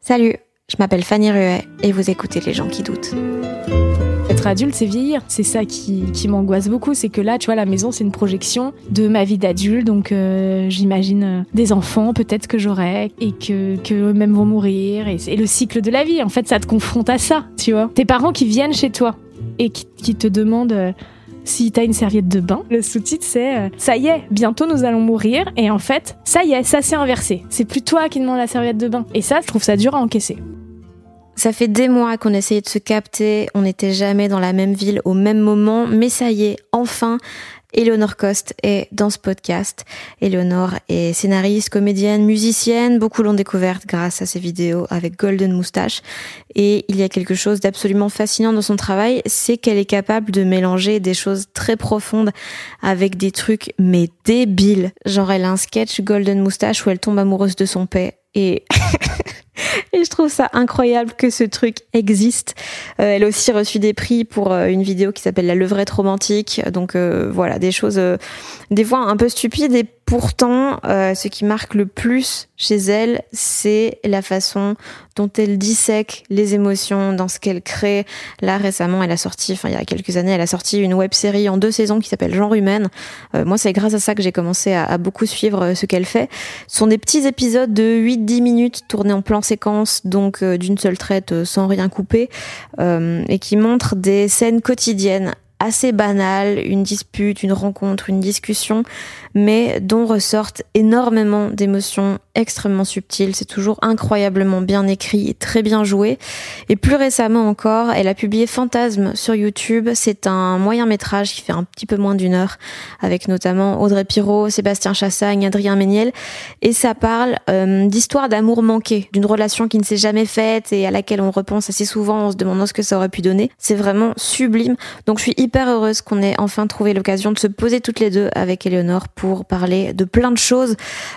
Salut, je m'appelle Fanny Ruet et vous écoutez Les gens qui doutent. Être adulte, c'est vieillir. C'est ça qui, qui m'angoisse beaucoup. C'est que là, tu vois, la maison, c'est une projection de ma vie d'adulte. Donc, euh, j'imagine euh, des enfants, peut-être que j'aurai, et que, que eux-mêmes vont mourir. Et le cycle de la vie. En fait, ça te confronte à ça, tu vois. Tes parents qui viennent chez toi et qui, qui te demandent. euh, si t'as une serviette de bain, le sous-titre c'est euh, ça y est, bientôt nous allons mourir et en fait, ça y est, ça s'est inversé. C'est plus toi qui demande la serviette de bain. Et ça, je trouve ça dur à encaisser. Ça fait des mois qu'on essayait de se capter, on n'était jamais dans la même ville au même moment, mais ça y est, enfin, Eleonore Coste est dans ce podcast. Eleonore est scénariste, comédienne, musicienne. Beaucoup l'ont découverte grâce à ses vidéos avec Golden Moustache. Et il y a quelque chose d'absolument fascinant dans son travail, c'est qu'elle est capable de mélanger des choses très profondes avec des trucs mais débiles. Genre elle a un sketch Golden Moustache où elle tombe amoureuse de son père et et je trouve ça incroyable que ce truc existe. Euh, elle a aussi reçu des prix pour euh, une vidéo qui s'appelle La levrette romantique. Donc euh, voilà, des choses euh, des fois un peu stupides et pourtant euh, ce qui marque le plus chez elle, c'est la façon dont elle dissèque les émotions dans ce qu'elle crée. Là récemment, elle a sorti, enfin il y a quelques années, elle a sorti une web série en deux saisons qui s'appelle Genre humaine. Euh, moi, c'est grâce à ça que j'ai commencé à, beaucoup suivre euh, ce qu'elle fait. Ce sont des petits épisodes de 8-10 minutes tournés en plan séquence, donc euh, d'une seule traite euh, sans rien couper, et qui montrent des scènes quotidiennes assez banales, une dispute, une rencontre, une discussion, mais dont ressortent énormément d'émotions extrêmement subtiles. C'est toujours incroyablement bien écrit et très bien joué. Et plus récemment encore, elle a publié Fantasme sur YouTube. C'est un moyen métrage qui fait un petit peu moins d'une heure, avec notamment Audrey Pirot, Sébastien Chassagne, Adrien Méniel. Et ça parle euh, d'histoire d'amour manqué, d'une relation qui ne s'est jamais faite et à laquelle on repense assez souvent en se demandant ce que ça aurait pu donner. C'est vraiment sublime. Donc je suis hyper heureuse qu'on ait enfin trouvé l'occasion de se poser toutes les deux avec Eleonore pour parler de plein de choses,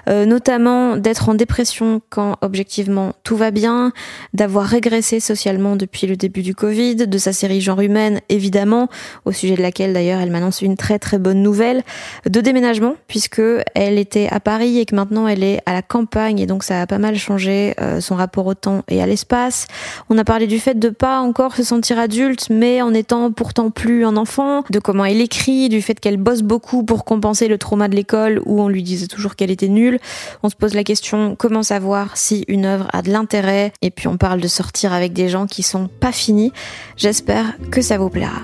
euh, notamment d'être en dépression quand objectivement tout va bien, d'avoir régressé socialement depuis le début du Covid, de sa série Genre humaine évidemment, au sujet de laquelle d'ailleurs elle m'annonce une très très bonne nouvelle, de déménagement puisque elle était à Paris et que maintenant elle est à la campagne et donc ça a pas mal changé euh, son rapport au temps et à l'espace. On a parlé du fait de pas encore se sentir adulte mais en étant pourtant plus un enfant, de comment elle écrit, du fait qu'elle bosse beaucoup pour compenser le trauma de l'école où on lui disait toujours qu'elle était nulle. On se pose la question comment savoir si une œuvre a de l'intérêt? Et puis on parle de sortir avec des gens qui sont pas finis. J'espère que ça vous plaira.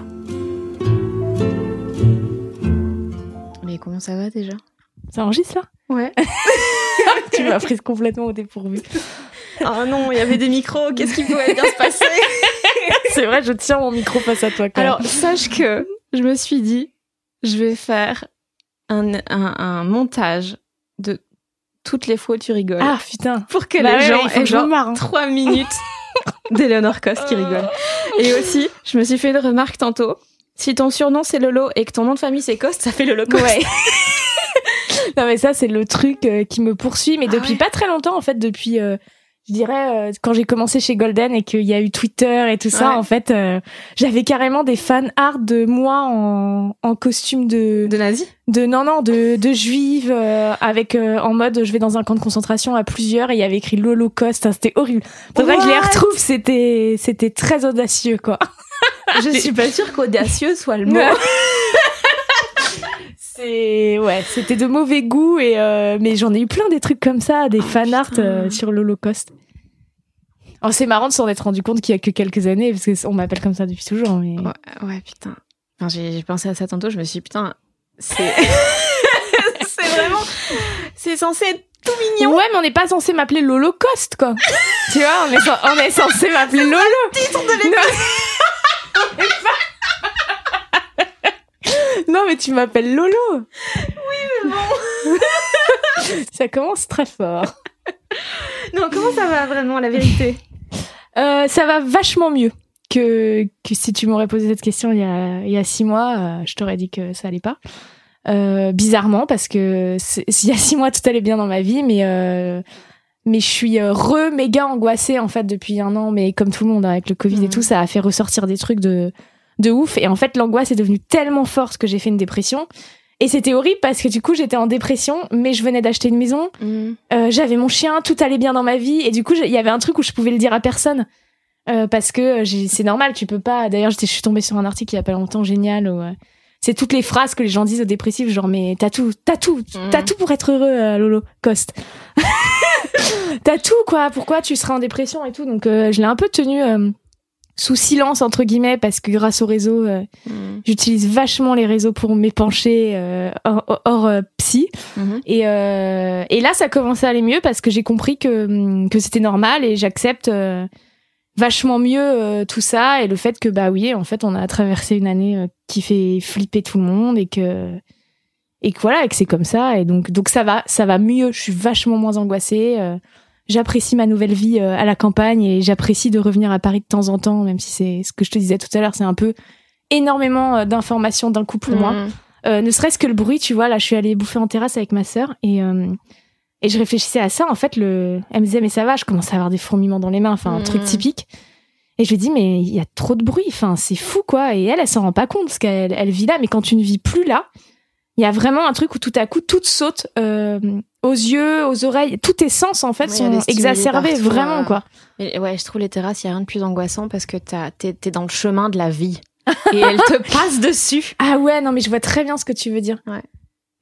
Mais comment ça va déjà? Ça enregistre là? Ouais. Tu m'as prise complètement au dépourvu. Ah non, il y avait des micros, qu'est-ce qui pouvait bien se passer? C'est vrai, je tiens mon micro face à toi quand Alors, sache que je me suis dit, je vais faire un, un, un montage toutes les fois où tu rigoles. Ah putain. pour que Bah les ouais, gens aient genre marre, hein. trois minutes d'Eleonore Coste qui rigole. Et aussi, je me suis fait une remarque tantôt. Si ton surnom c'est Lolo et que ton nom de famille c'est Coste, ça fait Lolo Coste. Ouais. non mais ça c'est le truc euh, qui me poursuit mais Ah depuis ouais. pas très longtemps en fait depuis euh, je dirais euh, quand j'ai commencé chez Golden et qu'il y a eu Twitter et tout ça Ouais. en fait euh, j'avais carrément des fan art de moi en, en costume de, De nazi de non non de de juive euh, avec euh, en mode je vais dans un camp de concentration à plusieurs et il y avait écrit l'Holocauste Hein, c'était horrible faudrait que je les retrouve c'était c'était très audacieux quoi Je suis pas sûre qu'audacieux soit le mot. Ouais. C'est ouais, c'était de mauvais goût et euh, mais j'en ai eu plein des trucs comme ça, des Oh, fan art euh, sur l'Holocauste. Alors c'est marrant de s'en être rendu compte qu'il y a que quelques années parce que on m'appelle comme ça depuis toujours mais Ouais, ouais, putain. Enfin, j'ai pensé à ça tantôt, je me suis dit, putain, c'est. c'est vraiment. C'est censé être tout mignon. Ouais, mais on n'est pas censé m'appeler l'Holocauste quoi. tu vois, on est, on est censé m'appeler Lolo. titre de Non tu m'appelles Lolo. Oui mais bon. ça commence très fort. Non, comment ça va vraiment, la vérité? Euh, ça va vachement mieux que, que si tu m'aurais posé cette question il y a, il y a six mois, euh, je t'aurais dit que ça allait pas. Euh, bizarrement, parce que il y a six mois, tout allait bien dans ma vie, mais, mais je suis re méga angoissée en fait depuis un an, mais comme tout le monde hein, avec le Covid et Mhm. tout, ça a fait ressortir des trucs de, de ouf. Et en fait, l'angoisse est devenue tellement forte que j'ai fait une dépression. Et c'était horrible parce que du coup, j'étais en dépression, mais je venais d'acheter une maison, euh, j'avais mon chien, tout allait bien dans ma vie, et du coup, il y avait un truc où je pouvais le dire à personne. Euh, parce que j'ai- c'est normal, tu peux pas. D'ailleurs, je suis tombée sur un article il y a pas longtemps, génial, où euh, c'est toutes les phrases que les gens disent aux dépressifs, genre, mais t'as tout, t'as tout, Mhm. t'as tout pour être heureux, euh, Lolo, Coste. t'as tout, quoi, pourquoi tu seras en dépression et tout. Donc, euh, je l'ai un peu tenu euh, sous silence, entre guillemets, parce que grâce au réseau, euh, Mhm. j'utilise vachement les réseaux pour m'épancher euh, hors, hors, euh, psy. Mhm. Et, euh, et là, ça commençait à aller mieux parce que j'ai compris que, hum, que c'était normal et j'accepte vachement mieux tout ça et le fait que, bah oui, en fait, on a traversé une année qui fait flipper tout le monde et que, et que voilà, et que c'est comme ça. Et donc, donc ça va, ça va mieux. Je suis vachement moins angoissée. J'apprécie ma nouvelle vie euh, à la campagne et j'apprécie de revenir à Paris de temps en temps, même si c'est ce que je te disais tout à l'heure, c'est un peu énormément euh, d'informations d'un coup pour moi. Mhm. Euh, ne serait-ce que le bruit, tu vois, là, je suis allée bouffer en terrasse avec ma sœur et, euh, et je réfléchissais à ça. En fait, le... elle me disait, mais ça va, je commence à avoir des fourmillements dans les mains, enfin, un truc typique. Et je lui dis, mais il y a trop de bruit, enfin, c'est fou, quoi. Et elle, elle s'en rend pas compte, parce qu'elle elle vit là, mais quand tu ne vis plus là, il y a vraiment un truc où tout à coup, tout saute euh, aux yeux, aux oreilles, tous tes sens, en fait, Ouais, y sont exacerbés, partout, vraiment, quoi. Et ouais, je trouve les terrasses, il n'y a rien de plus angoissant parce que t'as- t'es t'es dans le chemin de la vie. Et elle te passe dessus. Ah ouais, non, mais je vois très bien ce que tu veux dire. Ouais.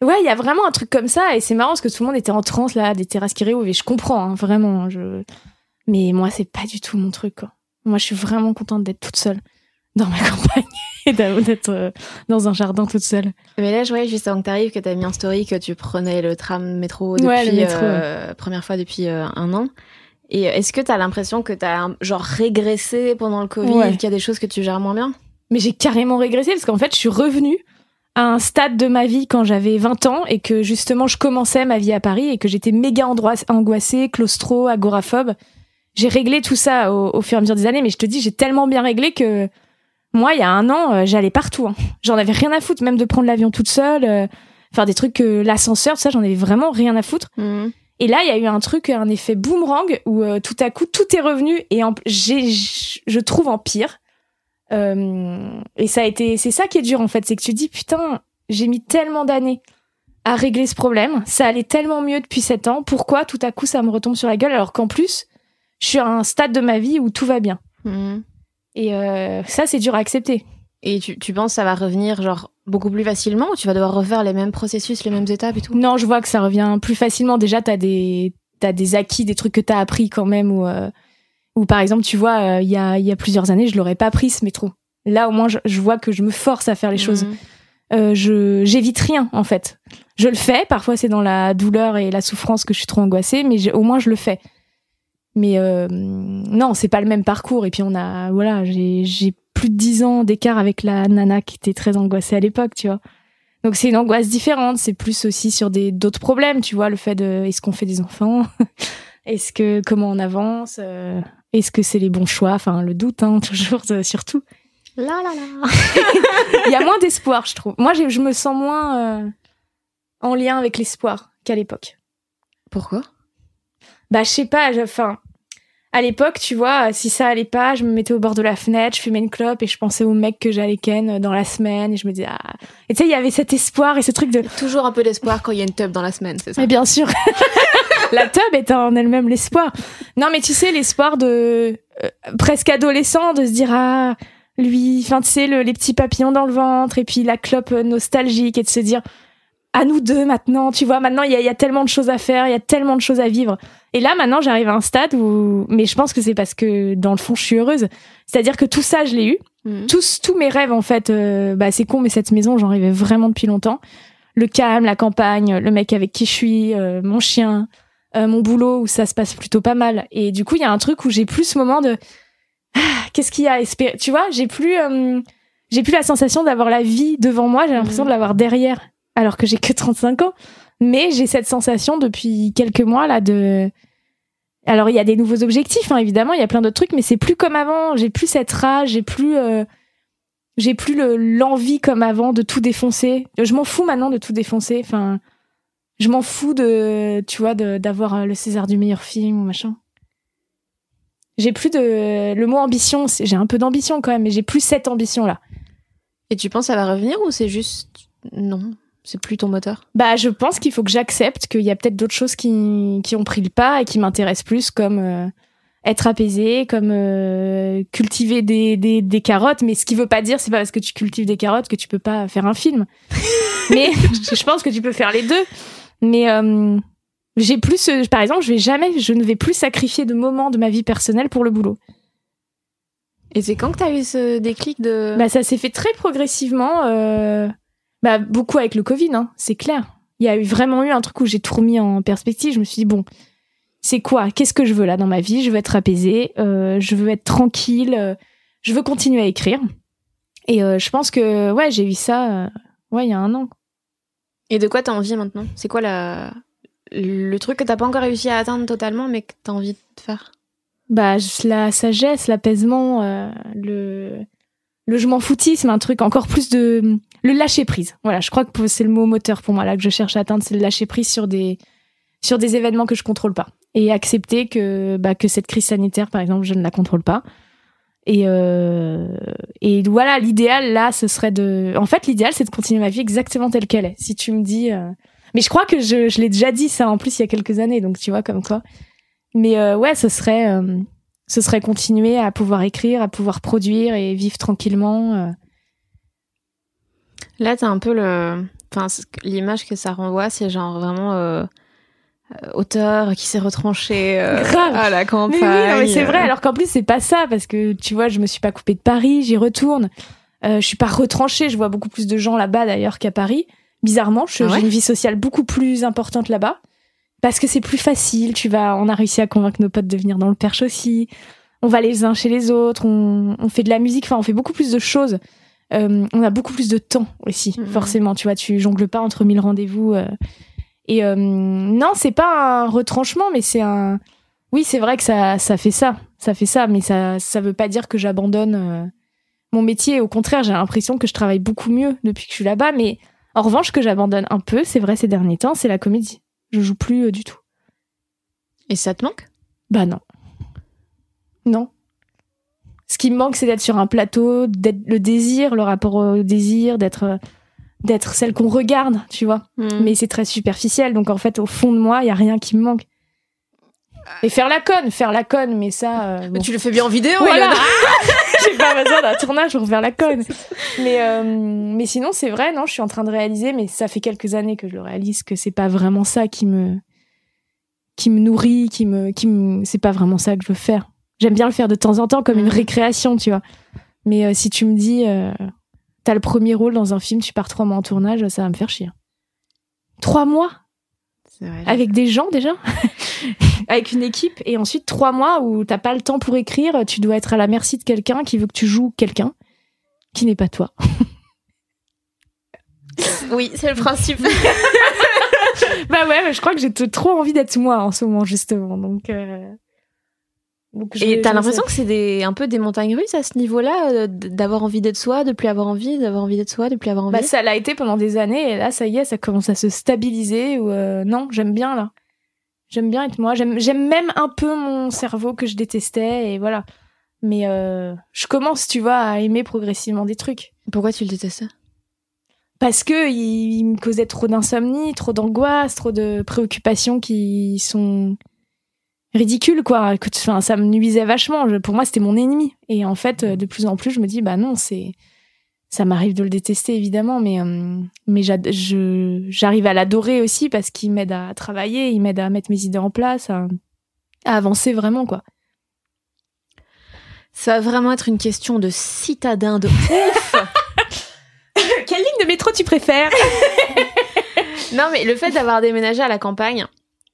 Ouais, il y a vraiment un truc comme ça, et c'est marrant parce que tout le monde était en transe, là, des terrasses qui réouvrent, et je comprends, hein, vraiment. Je... Mais moi, c'est pas du tout mon truc, quoi. Moi, je suis vraiment contente d'être toute seule dans ma campagne et d'être euh, dans un jardin toute seule. Mais là, je voyais juste avant que t'arrives que t'as mis en story que tu prenais le tram métro depuis Ouais, le métro, euh, première fois depuis euh, un an. Et est-ce que t'as l'impression que t'as genre régressé pendant le Covid, Ouais. qu'il y a des choses que tu gères moins bien? Mais j'ai carrément régressé parce qu'en fait, je suis revenue à un stade de ma vie quand j'avais 20 ans et que justement, je commençais ma vie à Paris et que j'étais méga angoissée, claustro, agoraphobe. J'ai réglé tout ça au, au fur et à mesure des années, mais je te dis, j'ai tellement bien réglé que moi, il y a un an, euh, j'allais partout. hein. J'en avais rien à foutre, même de prendre l'avion toute seule, euh, faire des trucs l'ascenseur, tout ça, j'en avais vraiment rien à foutre. Et là, il y a eu un truc, un effet boomerang où euh, tout à coup tout est revenu et en, j'ai, je trouve en pire. Euh, et ça a été, c'est ça qui est dur en fait, c'est que tu te dis putain, j'ai mis tellement d'années à régler ce problème, ça allait tellement mieux depuis sept ans, pourquoi tout à coup ça me retombe sur la gueule alors qu'en plus je suis à un stade de ma vie où tout va bien. Et euh, ça c'est dur à accepter. Et tu, tu penses que ça va revenir genre beaucoup plus facilement ou tu vas devoir refaire les mêmes processus, les mêmes étapes et tout? Non, je vois que ça revient plus facilement. Déjà, t'as des, t'as des acquis, des trucs que t'as appris quand même. Ou, euh, ou par exemple, tu vois, euh, il y, a, il y a plusieurs années, je l'aurais pas pris ce métro. Là, au moins, je, je vois que je me force à faire les choses. Mhm. Euh, je, j'évite rien en fait. Je le fais. Parfois, c'est dans la douleur et la souffrance que je suis trop angoissée, mais au moins, je le fais. Mais euh, non, c'est pas le même parcours. Et puis, on a, voilà, j'ai, j'ai plus de 10 ans d'écart avec la nana qui était très angoissée à l'époque, tu vois. Donc c'est une angoisse différente, c'est plus aussi sur des d'autres problèmes, tu vois, le fait de est-ce qu'on fait des enfants? Est-ce que comment on avance? Euh, Est-ce que c'est les bons choix? Enfin, le doute hein, toujours euh, surtout. La la la. Il y a moins d'espoir, je trouve. Moi, je me sens moins euh, en lien avec l'espoir qu'à l'époque. Pourquoi? Bah, je sais pas, je- enfin, à l'époque, tu vois, si ça allait pas, je me mettais au bord de la fenêtre, je fumais une clope et je pensais au mec que j'allais ken dans la semaine et je me disais, ah. Et tu sais, il y avait cet espoir et ce truc de, Toujours un peu d'espoir quand il y a une tub dans la semaine, c'est ça mais bien sûr, la tub est en elle-même l'espoir. Non, mais tu sais, l'espoir de euh, presque adolescent, de se dire, ah, lui, enfin, tu sais, le- les petits papillons dans le ventre et puis la clope euh, nostalgique et de se dire, à nous deux maintenant, tu vois. Maintenant, il y a tellement de choses à faire, il y a tellement de choses à vivre. Et là, maintenant, j'arrive à un stade où, mais je pense que c'est parce que dans le fond, je suis heureuse. C'est-à-dire que tout ça, je l'ai eu. Mhm. Tous, tous mes rêves, en fait, euh, bah, c'est con, mais cette maison, j'en rêvais vraiment depuis longtemps. Le calme, la campagne, le mec avec qui je suis, euh, mon chien, euh, mon boulot où ça se passe plutôt pas mal. Et du coup, il y a un truc où j'ai plus ce moment de Ah, qu'est-ce qu'il y a à espérer? Tu vois, j'ai plus, j'ai plus la sensation d'avoir la vie devant moi. J'ai l'impression Mhm. de l'avoir derrière, alors que j'ai que 35 ans. Mais j'ai cette sensation depuis quelques mois là de. Alors il y a des nouveaux objectifs, hein, évidemment, il y a plein d'autres trucs, mais c'est plus comme avant. J'ai plus cette rage, j'ai plus. euh, j'ai plus le- l'envie comme avant de tout défoncer. Je m'en fous maintenant de tout défoncer. Enfin, je m'en fous de, tu vois, d'avoir euh, le César du meilleur film ou machin. J'ai plus de le mot ambition. J'ai un peu d'ambition quand même, mais j'ai plus cette ambition là. Et tu penses ça va revenir ou c'est juste non, c'est plus ton moteur? Bah, je pense qu'il faut que j'accepte qu'il y a peut-être d'autres choses qui, qui ont pris le pas et qui m'intéressent plus, comme euh, être apaisé, comme euh, cultiver des, des, des carottes. Mais ce qui veut pas dire, c'est pas parce que tu cultives des carottes que tu peux pas faire un film. mais je pense que tu peux faire les deux. Mais euh, j'ai plus, euh, par exemple, je vais jamais, je ne vais plus sacrifier de moments de ma vie personnelle pour le boulot. Et c'est quand que t'as eu ce déclic de Bah, ça s'est fait très progressivement. Bah, beaucoup avec le Covid, hein, c'est clair. Il y a eu vraiment eu un truc où j'ai tout remis en perspective. Je me suis dit, bon, c'est quoi? Qu'est-ce que je veux là dans ma vie? Je veux être apaisée, euh, je veux être tranquille, euh, je veux continuer à écrire. Et euh, je pense que, ouais, j'ai eu ça, ouais, il y a un an. Et de quoi t'as envie maintenant? C'est quoi la le truc que t'as pas encore réussi à atteindre totalement mais que t'as envie de faire? Bah, la sagesse, l'apaisement, le, le je m'en foutisme, un truc encore plus de le lâcher prise. Voilà, je crois que c'est le mot moteur pour moi là que je cherche à atteindre, c'est le lâcher prise sur des sur des événements que je contrôle pas et accepter que bah que cette crise sanitaire par exemple, je ne la contrôle pas. Et euh, et voilà, l'idéal là, ce serait de en fait l'idéal c'est de continuer ma vie exactement telle qu'elle est. Si tu me dis euh, mais je crois que je, je l'ai déjà dit ça en plus il y a quelques années donc tu vois comme quoi. Mais euh, ouais, ce serait euh, ce serait continuer à pouvoir écrire, à pouvoir produire et vivre tranquillement. euh. Là, t'as un peu le enfin l'image que ça renvoie, c'est genre vraiment euh, euh, auteur qui s'est retranché euh, à la Mais campagne. oui, non, mais c'est vrai. Alors qu'en plus c'est pas ça parce que tu vois, je me suis pas coupée de Paris, j'y retourne. Euh, je suis pas retranchée. Je vois beaucoup plus de gens là-bas d'ailleurs qu'à Paris. Bizarrement, Ah ouais j'ai une vie sociale beaucoup plus importante là-bas parce que c'est plus facile. Tu vas, on a réussi à convaincre nos potes de venir dans le Perche aussi. On va les uns chez les autres. On, on fait de la musique. Enfin, on fait beaucoup plus de choses. Euh, on a beaucoup plus de temps aussi, Mhm. forcément. Tu vois, tu jongles pas entre mille rendez-vous. euh. Et euh, non, c'est pas un retranchement, mais c'est un. Oui, c'est vrai que ça, ça fait ça, ça fait ça, mais ça, ça veut pas dire que j'abandonne euh, mon métier. Au contraire, j'ai l'impression que je travaille beaucoup mieux depuis que je suis là-bas. Mais en revanche, que j'abandonne un peu, c'est vrai ces derniers temps, c'est la comédie. Je joue plus euh, du tout. Et ça te manque? Bah non. Non. Ce qui me manque, c'est d'être sur un plateau, d'être le désir, le rapport au désir, d'être d'être celle qu'on regarde, tu vois. Hmm. Mais c'est très superficiel, donc en fait, au fond de moi, il y a rien qui me manque. Et faire la conne, faire la conne, mais ça. euh, bon. tu le fais bien en vidéo, Voilà. J'ai pas besoin d'un tournage pour faire la conne. Mais, euh, mais sinon, c'est vrai, non, je suis en train de réaliser, mais ça fait quelques années que je le réalise, que c'est pas vraiment ça qui me, qui me nourrit, qui me, qui me, c'est pas vraiment ça que je veux faire. J'aime bien le faire de temps en temps comme une Mhm. récréation, tu vois. Mais euh, si tu me dis, euh, t'as le premier rôle dans un film, tu pars trois mois en tournage, ça va me faire chier. Trois mois? Vrai. avec des gens déjà, avec une équipe, et ensuite trois mois où t'as pas le temps pour écrire, tu dois être à la merci de quelqu'un qui veut que tu joues quelqu'un qui n'est pas toi. Oui, c'est le principe. bah ouais, je crois que j'ai trop envie d'être moi en ce moment justement, donc. euh, donc Et t'as l'impression que c'est des, un peu des montagnes russes à ce niveau-là, euh, d'avoir envie d'être soi, de plus avoir envie, d'avoir envie d'être soi, de plus avoir envie? Bah, ça l'a été pendant des années et là ça y est, ça commence à se stabiliser. Ou euh, non, j'aime bien là. J'aime bien être moi. J'aime j'aime même un peu mon cerveau que je détestais et voilà. Mais euh, je commence, tu vois, à aimer progressivement des trucs. Pourquoi tu le détestes parce que il, il me causait trop d'insomnie, trop d'angoisse, trop de préoccupations qui sont ridicules quoi. Que, enfin, ça me nuisait vachement. Je- pour moi, c'était mon ennemi. Et en fait, euh, de plus en plus, je me dis bah non, c'est ça m'arrive de le détester évidemment, mais euh, mais j'arrive à l'adorer aussi parce qu'il m'aide à travailler, il m'aide à mettre mes idées en place, à, avancer vraiment quoi. Ça va vraiment être une question de citadin de ouf. Quelle ligne de métro tu préfères? Non mais le fait d'avoir déménagé à la campagne,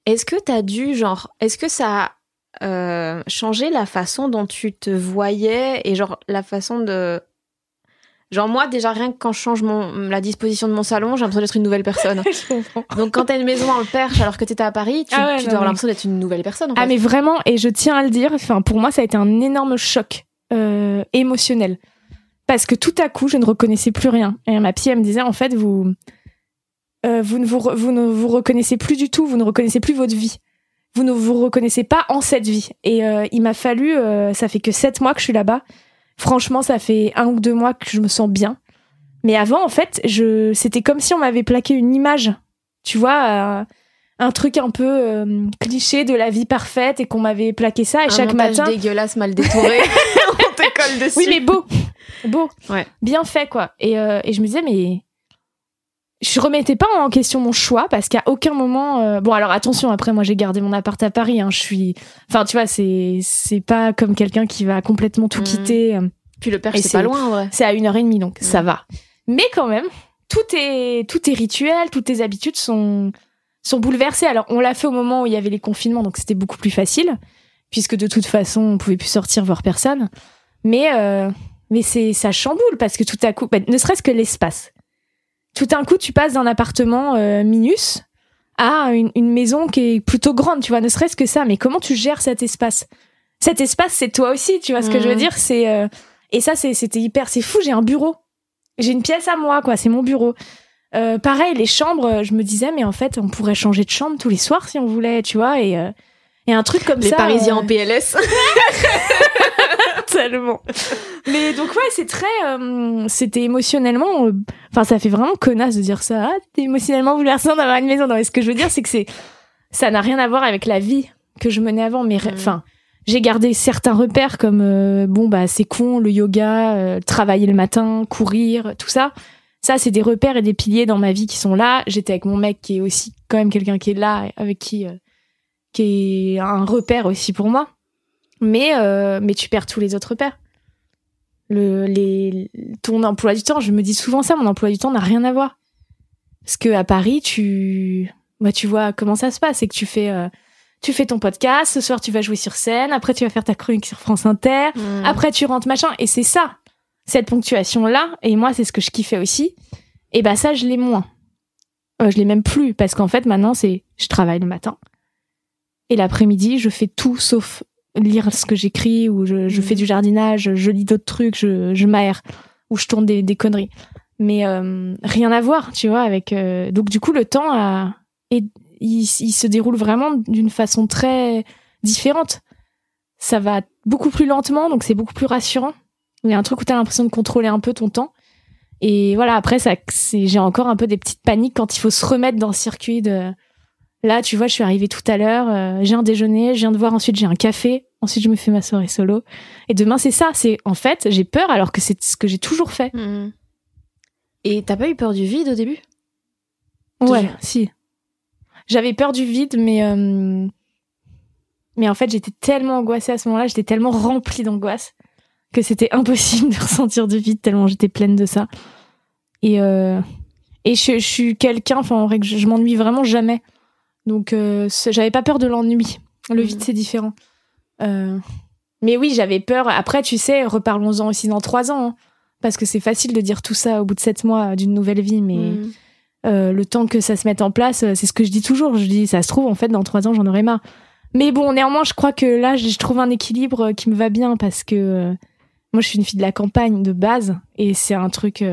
est-ce que t'as dû genre, est-ce que ça a euh, changé la façon dont tu te voyais et genre la façon de Genre moi déjà rien que quand je change mon, la disposition de mon salon, j'ai l'impression d'être une nouvelle personne. Donc quand t'as une maison en perche alors que t'étais à Paris, tu, ah tu dois avoir l'impression d'être une nouvelle personne. En ah mais vraiment et je tiens à le dire, enfin pour moi ça a été un énorme choc euh, émotionnel parce que tout à coup je ne reconnaissais plus rien. Et ma psy elle me disait en fait vous euh, vous ne vous, vous ne vous reconnaissez plus du tout, vous ne reconnaissez plus votre vie. Vous ne vous reconnaissez pas en cette vie. Et euh, il m'a fallu, euh, ça fait que sept mois que je suis là-bas Franchement, ça fait un ou deux mois que je me sens bien. Mais avant, en fait, je, c'était comme si on m'avait plaqué une image. Tu vois, euh, un truc un peu euh, cliché de la vie parfaite et qu'on m'avait plaqué ça. Et chaque matin. dégueulasse, mal détouré. on te colle dessus. Oui, mais beau. Beau. Ouais. Bien fait, quoi. Et, euh, et je me disais, mais je remettais pas en question mon choix parce qu'à aucun moment euh, bon alors attention après moi j'ai gardé mon appart à Paris hein, je suis enfin tu vois c'est c'est pas comme quelqu'un qui va complètement tout mmh. quitter euh. puis le père c'est pas loin vrai c'est à une heure et demie donc ça mmh. va mais quand même tout est tout est rituel toutes tes habitudes sont sont bouleversées alors on l'a fait au moment où il y avait les confinements donc c'était beaucoup plus facile puisque de toute façon on pouvait plus sortir voir personne mais euh, mais c'est ça chamboule parce que tout à coup bah, ne serait-ce que l'espace tout d'un coup, tu passes d'un appartement euh, minus à une, maison qui est plutôt grande, tu vois, ne serait-ce que ça. Mais comment tu gères cet espace? Cet espace, c'est toi aussi, tu vois ce que je veux mmh. dire? C'est euh, et ça, c'était hyper, c'est fou. J'ai un bureau, j'ai une pièce à moi, quoi. C'est mon bureau. Euh, pareil, les chambres, je me disais, mais en fait, on pourrait changer de chambre tous les soirs si on voulait, tu vois. Et, et un truc comme ça. Les Parisiens en PLS. Tellement. Mais donc ouais, c'est très, euh, c'était émotionnellement, euh, enfin ça fait vraiment connasse de dire ça. Ah, t'es émotionnellement bouleversant d'avoir une maison. Non, mais ce que je veux dire, c'est que c'est, ça n'a rien à voir avec la vie que je menais avant. Mais mm. enfin, j'ai gardé certains repères comme euh, bon bah c'est con, le yoga, travailler le matin, courir, tout ça. Ça, c'est des repères et des piliers dans ma vie qui sont là. J'étais avec mon mec qui est aussi quand même quelqu'un qui est là, avec qui, qui est un repère aussi pour moi mais euh, mais tu perds tous les autres repères. Le, les, ton emploi du temps, je me dis souvent ça, mon emploi du temps n'a rien à voir. Parce que à Paris, tu, bah, tu vois comment ça se passe, c'est que tu fais, euh, tu fais ton podcast, ce soir tu vas jouer sur scène, après tu vas faire ta chronique sur France Inter, mmh. après tu rentres machin, et c'est ça, cette ponctuation là. Et moi, c'est ce que je kiffais aussi. Et bah ça, je l'ai moins. Euh, je l'ai même plus parce qu'en fait maintenant c'est, je travaille le matin et l'après-midi je fais tout sauf lire ce que j'écris ou je, je, fais mm. du jardinage, je lis d'autres trucs, je, je m'aère ou je tourne des, des conneries. Mais euh, rien à voir, tu vois, avec. Euh, donc du coup, le temps a, et il, il se déroule vraiment d'une façon très différente. Ça va beaucoup plus lentement, donc c'est beaucoup plus rassurant. Il y a un truc où t'as l'impression de contrôler un peu ton temps. Et voilà, après, ça, j'ai encore un peu des petites paniques quand il faut se remettre dans le circuit de Là, tu vois, je suis arrivée tout à l'heure, euh, j'ai un déjeuner, je viens de voir ensuite j'ai un café, ensuite je me fais ma soirée solo. Et demain, c'est ça, c'est en fait, j'ai peur alors que c'est ce que j'ai toujours fait. Mmh. Et t'as pas eu peur du vide au début? Ouais, si. J'avais peur du vide, mais euh, mais en fait, j'étais tellement angoissée à ce moment-là, j'étais tellement remplie d'angoisse que c'était impossible de ressentir du vide tellement j'étais pleine de ça. Et euh, et je, je suis quelqu'un, enfin en vrai, je, je m'ennuie vraiment jamais. Donc, euh, j'avais pas peur de l'ennui. Le vide, mm. c'est différent. Euh, mais oui, j'avais peur. Après, tu sais, reparlons-en aussi dans trois ans. Hein. parce que c'est facile de dire tout ça au bout de sept mois d'une nouvelle vie, mais mm. euh, le temps que ça se mette en place, c'est ce que je dis toujours. Je dis, ça se trouve, en fait, dans trois ans, j'en aurai marre. Mais bon, néanmoins, je crois que là, je trouve un équilibre qui me va bien parce que moi, je suis une fille de la campagne de base et c'est un truc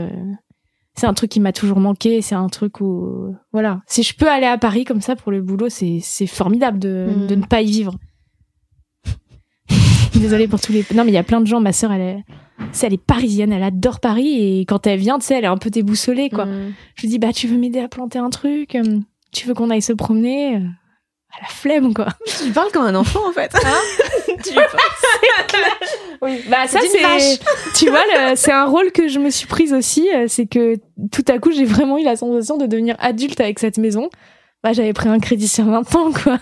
c'est un truc qui m'a toujours manqué. C'est un truc où, voilà, si je peux aller à Paris comme ça pour le boulot, c'est c'est formidable de, mm. de ne pas y vivre. Désolée pour tous les. Non, mais il y a plein de gens. Ma sœur, elle est, elle est parisienne, elle adore Paris et quand elle vient, tu sais, elle est un peu déboussolée, quoi. Mm. Je lui dis, bah, tu veux m'aider à planter un truc? Tu veux qu'on aille se promener? À la flemme, quoi. Tu parles comme un enfant, en fait. tu Oui, bah ça c'est, tu vois, le- c'est un rôle que je me suis prise aussi. euh, C'est que tout à coup, j'ai vraiment eu la sensation de devenir adulte avec cette maison. Bah, j'avais pris un crédit sur 20 ans, quoi.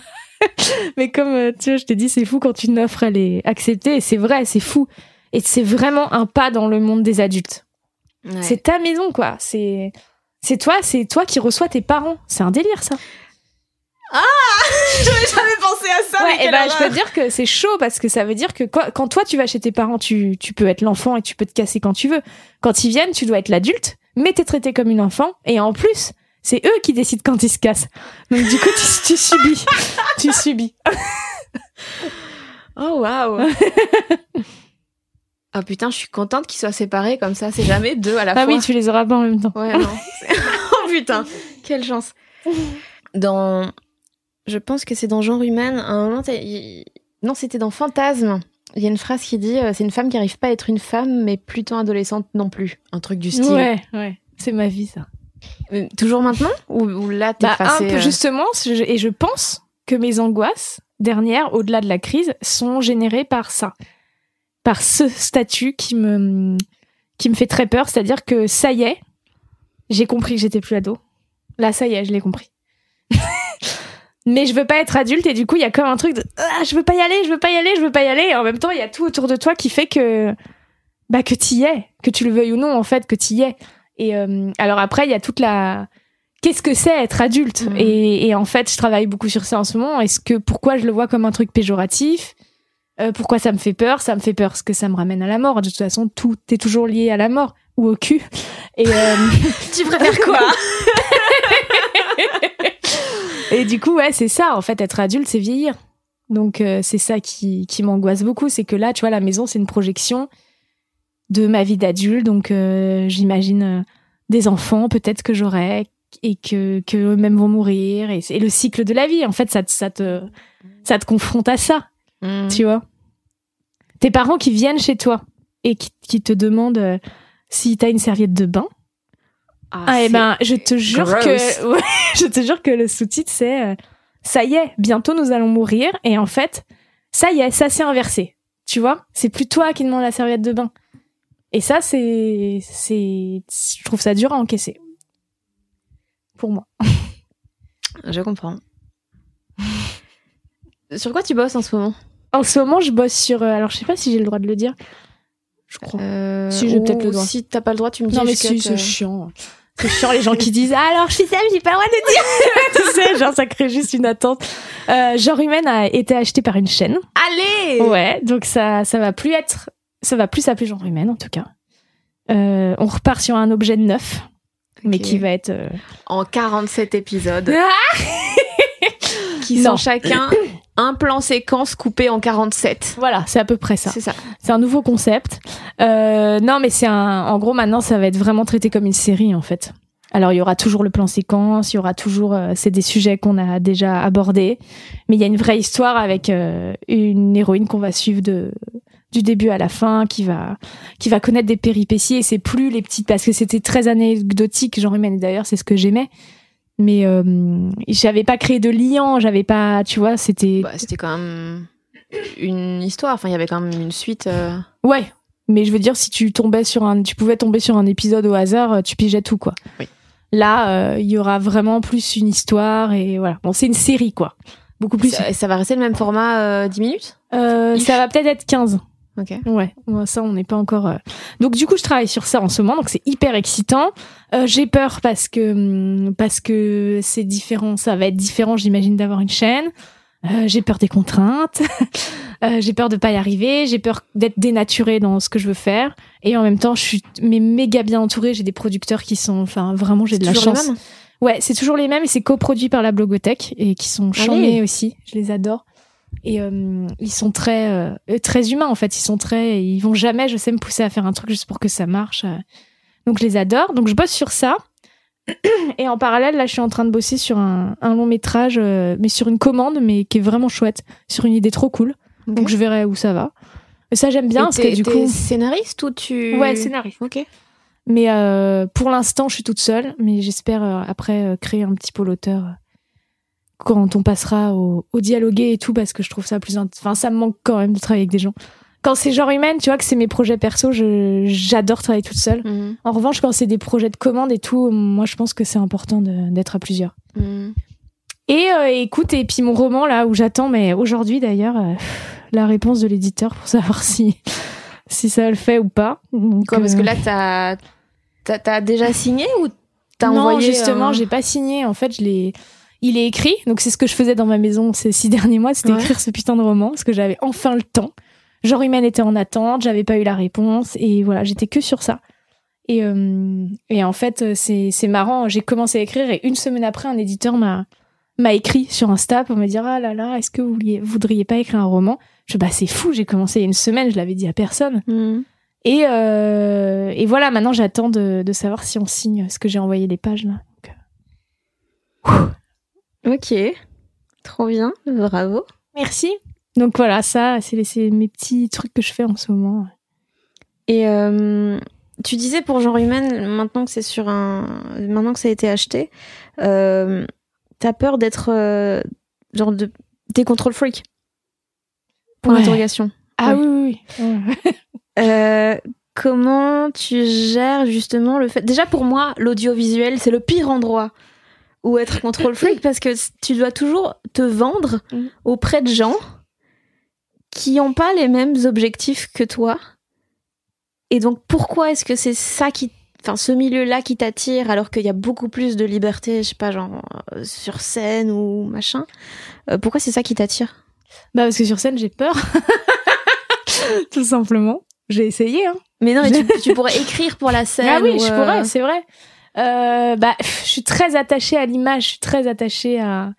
Mais comme euh, tu vois, je t'ai dit, c'est fou quand une offre elle est acceptée. Et c'est vrai, c'est fou. Et c'est vraiment un pas dans le monde des adultes. C'est ta maison, quoi. C'est, c'est toi, c'est toi qui reçois tes parents. C'est un délire, ça. J'avais jamais pensé à ça. Ouais, et ben, je peux te dire que c'est chaud parce que ça veut dire que quand, quand toi tu vas chez tes parents, tu, tu peux être l'enfant et tu peux te casser quand tu veux. Quand ils viennent, tu dois être l'adulte, mais t'es traité comme une enfant et en plus, c'est eux qui décident quand ils se cassent. Donc du coup, tu, tu subis. tu subis. Oh waouh. Ah putain, je suis contente qu'ils soient séparés comme ça. C'est jamais deux à la Ah fois. oui, tu les auras pas en même temps. Ouais, non. Oh putain, quelle chance. Dans. Je pense que c'est dans Genre Humain. À un moment, il- non, c'était dans Fantasme. Il y a une phrase qui dit euh, c'est une femme qui arrive pas à être une femme, mais plutôt adolescente non plus. Un truc du style. Ouais, ouais. C'est ma vie, ça. Euh, toujours maintenant? Ou, ou là, t'es Bah, passé. un peu euh, justement, et je pense que mes angoisses dernières, au-delà de la crise, sont générées par ça, par ce statut qui me qui me fait très peur. C'est-à-dire que ça y est, j'ai compris que j'étais plus ado. Là, ça y est, je l'ai compris. Mais je veux pas être adulte et du coup, il y a comme un truc de ah, je veux pas y aller, je veux pas y aller, je veux pas y aller. Et en même temps, il y a tout autour de toi qui fait que bah que t'y es, que tu le veuilles ou non, en fait, que t'y es. Et euh, alors après, il y a toute la qu'est-ce que c'est être adulte? Mhm. et, et en fait, je travaille beaucoup sur ça en ce moment. Est-ce que pourquoi je le vois comme un truc péjoratif? Euh, Pourquoi ça me fait peur? Ça me fait peur parce que ça me ramène à la mort. De toute façon, tout est toujours lié à la mort ou au cul. Et euh, Tu préfères quoi? Et du coup, ouais, c'est ça. En fait, être adulte, c'est vieillir. Donc, euh, c'est ça qui, qui m'angoisse beaucoup. C'est que là, tu vois, la maison, c'est une projection de ma vie d'adulte. Donc, euh, j'imagine euh, des enfants, peut-être que j'aurai, et que, que eux-mêmes vont mourir. Et, le cycle de la vie, en fait, ça, te- ça, te, ça te confronte à ça, Mm. tu vois. Tes parents qui viennent chez toi et qui, qui te demandent euh, si t'as une serviette de bain. Ah, et c'est- ben, je te jure gross. que, ouais, je te jure que le sous-titre c'est, euh, ça y est, bientôt nous allons mourir. Et en fait, ça y est, ça s'est inversé. Tu vois, c'est plus toi qui demande la serviette de bain. Et ça, c'est, c'est, je trouve ça dur à encaisser. Pour moi. Je comprends. Sur quoi tu bosses en ce moment? En ce moment, je bosse sur, euh, alors je sais pas si j'ai le droit de le dire. Je crois. Euh, Si, j'ai peut-être le droit. Si t'as pas le droit, tu me dis. non mais si, c'est euh, chiant. C'est chiant les gens qui disent ah, alors je ça mais j'ai pas le droit de dire. tu sais, genre ça crée juste une attente. Euh, genre humaine a été acheté par une chaîne. Allez Ouais, donc ça, ça va plus être, ça va plus s'appeler genre humaine en tout cas. Euh, on repart sur un objet neuf, mais qui va être. euh, En 47 épisodes. Ah qui Non. sont chacun un plan séquence coupé en 47. Voilà, c'est à peu près ça. C'est ça. C'est un nouveau concept. Euh, non, mais c'est un. En gros, maintenant, ça va être vraiment traité comme une série en fait. Alors, il y aura toujours le plan séquence, il y aura toujours. euh, c'est des sujets qu'on a déjà abordés, mais il y a une vraie histoire avec euh, une héroïne qu'on va suivre de du début à la fin, qui va qui va connaître des péripéties et c'est plus les petites parce que c'était très anecdotique, genre humaine. D'ailleurs, c'est ce que j'aimais. Mais euh, j'avais pas créé de lien, j'avais pas, tu vois, c'était Bah, C'était quand même une histoire. Enfin, il y avait quand même une suite. euh, Ouais, mais je veux dire, si tu tombais sur un, tu pouvais tomber sur un épisode au hasard, euh, tu pigeais tout quoi. Oui. Là, euh, il y aura vraiment plus une histoire et voilà. Bon, c'est une série quoi, beaucoup plus. Ça, ça va rester le même format euh, 10 minutes? Euh, ça va peut-être être 15. Ok. Ouais, moi, ça on n'est pas encore. euh. Donc du coup, je travaille sur ça en ce moment, donc c'est hyper excitant. Euh, J'ai peur parce que hum, parce que c'est différent, ça va être différent, j'imagine, d'avoir une chaîne. Euh, j'ai peur des contraintes. Euh, j'ai peur de pas y arriver. J'ai peur d'être dénaturée dans ce que je veux faire. Et en même temps, je suis mais méga bien entourée. J'ai des producteurs qui sont, enfin, vraiment, j'ai de la chance. Ouais, c'est toujours les mêmes et c'est coproduit par la Blogothèque et qui sont charmés aussi. Je les adore. Et euh, ils sont très euh, euh, très humains en fait. Ils sont très, ils vont jamais, je sais, me pousser à faire un truc juste pour que ça marche. Donc je les adore. Donc je bosse sur ça. Et en parallèle, là, je suis en train de bosser sur un, un long métrage, euh, mais sur une commande, mais qui est vraiment chouette, sur une idée trop cool. Donc je verrai où ça va. Et ça j'aime bien Et parce que du coup, scénariste ou tu. ouais, scénariste. Ok. Mais pour l'instant, je suis toute seule, mais j'espère après créer un petit pôle auteur quand on passera au, au dialoguer et tout, parce que je trouve ça plus. Enfin, ça me manque quand même de travailler avec des gens. Quand c'est genre humaine, tu vois, que c'est mes projets perso, je- j'adore travailler toute seule. Mhm. En revanche, quand c'est des projets de commande et tout, moi, je pense que c'est important d'être à plusieurs. Mhm. Et euh, écoute, et puis mon roman là où j'attends, mais aujourd'hui d'ailleurs, euh, la réponse de l'éditeur pour savoir si si ça le fait ou pas. Donc, Quoi, parce que euh, là, t'as t'as t'as déjà signé ou t'as non, envoyé justement, un- j'ai pas signé. En fait, je l'ai. Il est écrit, donc c'est ce que je faisais dans ma maison ces six derniers mois, c'était Ouais. écrire ce putain de roman, parce que j'avais enfin le temps. Genre humaine était en attente, j'avais pas eu la réponse, et voilà, j'étais que sur ça. Et, euh, et en fait, c'est marrant, j'ai commencé à écrire, et une semaine après, un éditeur m'a m'a écrit sur Insta pour me dire ah là là, est-ce que vous vouliez, voudriez pas écrire un roman? Je bah c'est fou, j'ai commencé il y a une semaine, je l'avais dit à personne. Et, euh, et voilà, maintenant j'attends de, de savoir si on signe ce que j'ai envoyé les pages là. Donc, euh, Ok, trop bien, bravo. Merci. Donc voilà, ça, c'est mes petits trucs que je fais en ce moment. Et euh, tu disais pour genre humaine, maintenant que c'est sur un, maintenant que ça a été acheté, euh, t'as peur d'être euh, genre de des contrôles freak? Pour Ouais. l'interrogation. Ah Ouais. oui, oui, oui. Euh, comment tu gères justement le fait Déjà pour moi, l'audiovisuel, c'est le pire endroit où être contrôle freak parce que tu dois toujours te vendre Mm. auprès de gens qui n'ont pas les mêmes objectifs que toi. Et donc pourquoi est-ce que c'est ça qui enfin ce milieu-là qui t'attire alors qu'il y a beaucoup plus de liberté, je sais pas genre euh, sur scène ou machin. Euh, pourquoi c'est ça qui t'attire? Bah parce que sur scène, j'ai peur. Tout simplement. J'ai essayé, hein. Mais non, mais tu, tu pourrais écrire pour la scène. ah oui, ou, je euh, pourrais, c'est vrai. Euh, bah, je suis très attachée à l'image, je suis très attachée à.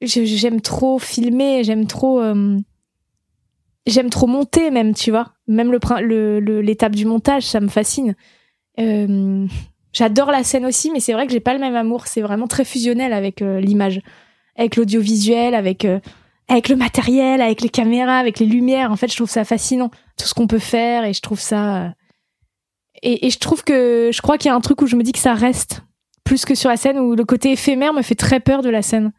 J'aime trop filmer, j'aime trop. euh, J'aime trop monter, même, tu vois. Même le prin- le- le- l'étape du montage, ça me fascine. Euh, J'adore la scène aussi, mais c'est vrai que j'ai pas le même amour. C'est vraiment très fusionnel avec euh, l'image, avec l'audiovisuel, avec avec le matériel, avec les caméras, avec les lumières. En fait, je trouve ça fascinant, tout ce qu'on peut faire, et je trouve ça. Euh, Et, et je trouve que je crois qu'il y a un truc où je me dis que ça reste plus que sur la scène, où le côté éphémère me fait très peur de la scène,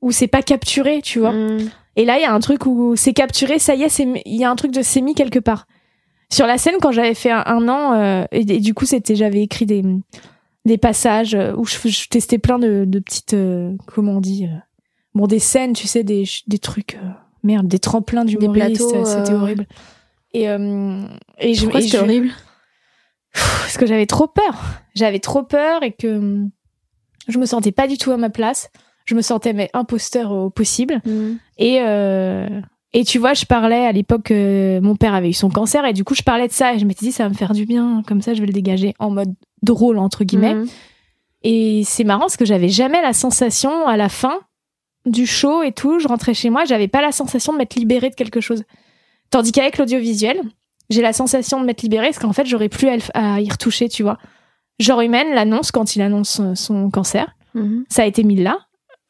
où c'est pas capturé, tu vois. mm. Et là, il y a un truc où c'est capturé, ça y est, c'est- il y a un truc de c'est mis quelque part. Sur la scène, quand j'avais fait un, un an, euh, et, et du coup, c'était, j'avais écrit des, des passages euh, où je, je testais plein de, de petites, euh, comment on dit, euh, bon, des scènes, tu sais, des, des trucs, euh, merde, des tremplins d'humoristes, plateaux, c'était euh, horrible. Et, euh, et je, c'était horrible? Parce que j'avais trop peur. J'avais trop peur et que hum, je me sentais pas du tout à ma place. Je me sentais mais imposteur au possible. Mm. Et euh, et tu vois, je parlais à l'époque, euh, mon père avait eu son cancer et du coup je parlais de ça et je m'étais dit ça va me faire du bien. Comme ça, je vais le dégager en mode drôle entre guillemets. Mm. Et c'est marrant parce que j'avais jamais la sensation à la fin du show et tout, je rentrais chez moi, j'avais pas la sensation de m'être libérée de quelque chose. Tandis qu'avec l'audiovisuel, j'ai la sensation de m'être libérée parce qu'en fait, j'aurais plus à, y retoucher, tu vois. Genre humaine l'annonce quand il annonce son, son cancer, Mhm. ça a été mis là.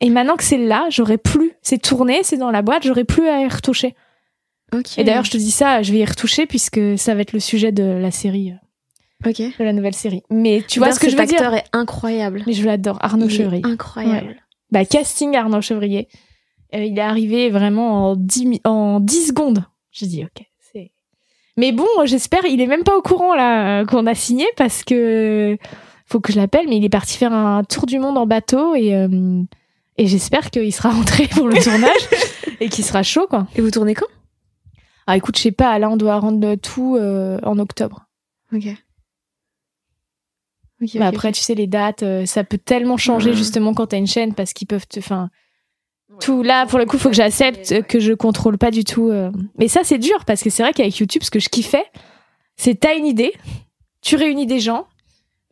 Et maintenant que c'est là, j'aurais plus, c'est tourné, c'est dans la boîte, j'aurais plus à y retoucher. Et d'ailleurs, je te dis ça, je vais y retoucher puisque ça va être le sujet de la série, euh, ok. de la nouvelle série. Mais tu vois ce que je cet veux dire acteur est incroyable. Mais je l'adore, Arnaud Il est Chevrier. Incroyable. bah, casting Arnaud Chevrier. Euh, il est arrivé vraiment en 10, mi- en 10 secondes. J'ai dit, ok. Mais bon, j'espère, il est même pas au courant là euh, qu'on a signé parce que faut que je l'appelle, mais il est parti faire un tour du monde en bateau et, euh, et j'espère qu'il sera rentré pour le tournage et qu'il sera chaud quoi. Et vous tournez quand? Ah écoute, je sais pas, là on doit rendre tout euh, en octobre. Ok. Ok. Mais après, tu sais, les dates, euh, ça peut tellement changer justement quand t'as une chaîne parce qu'ils peuvent te. Enfin, tout là, pour le coup, faut que j'accepte que je contrôle pas du tout. euh. Mais ça, c'est dur parce que c'est vrai qu'avec YouTube, ce que je kiffais, c'est t'as une idée, tu réunis des gens,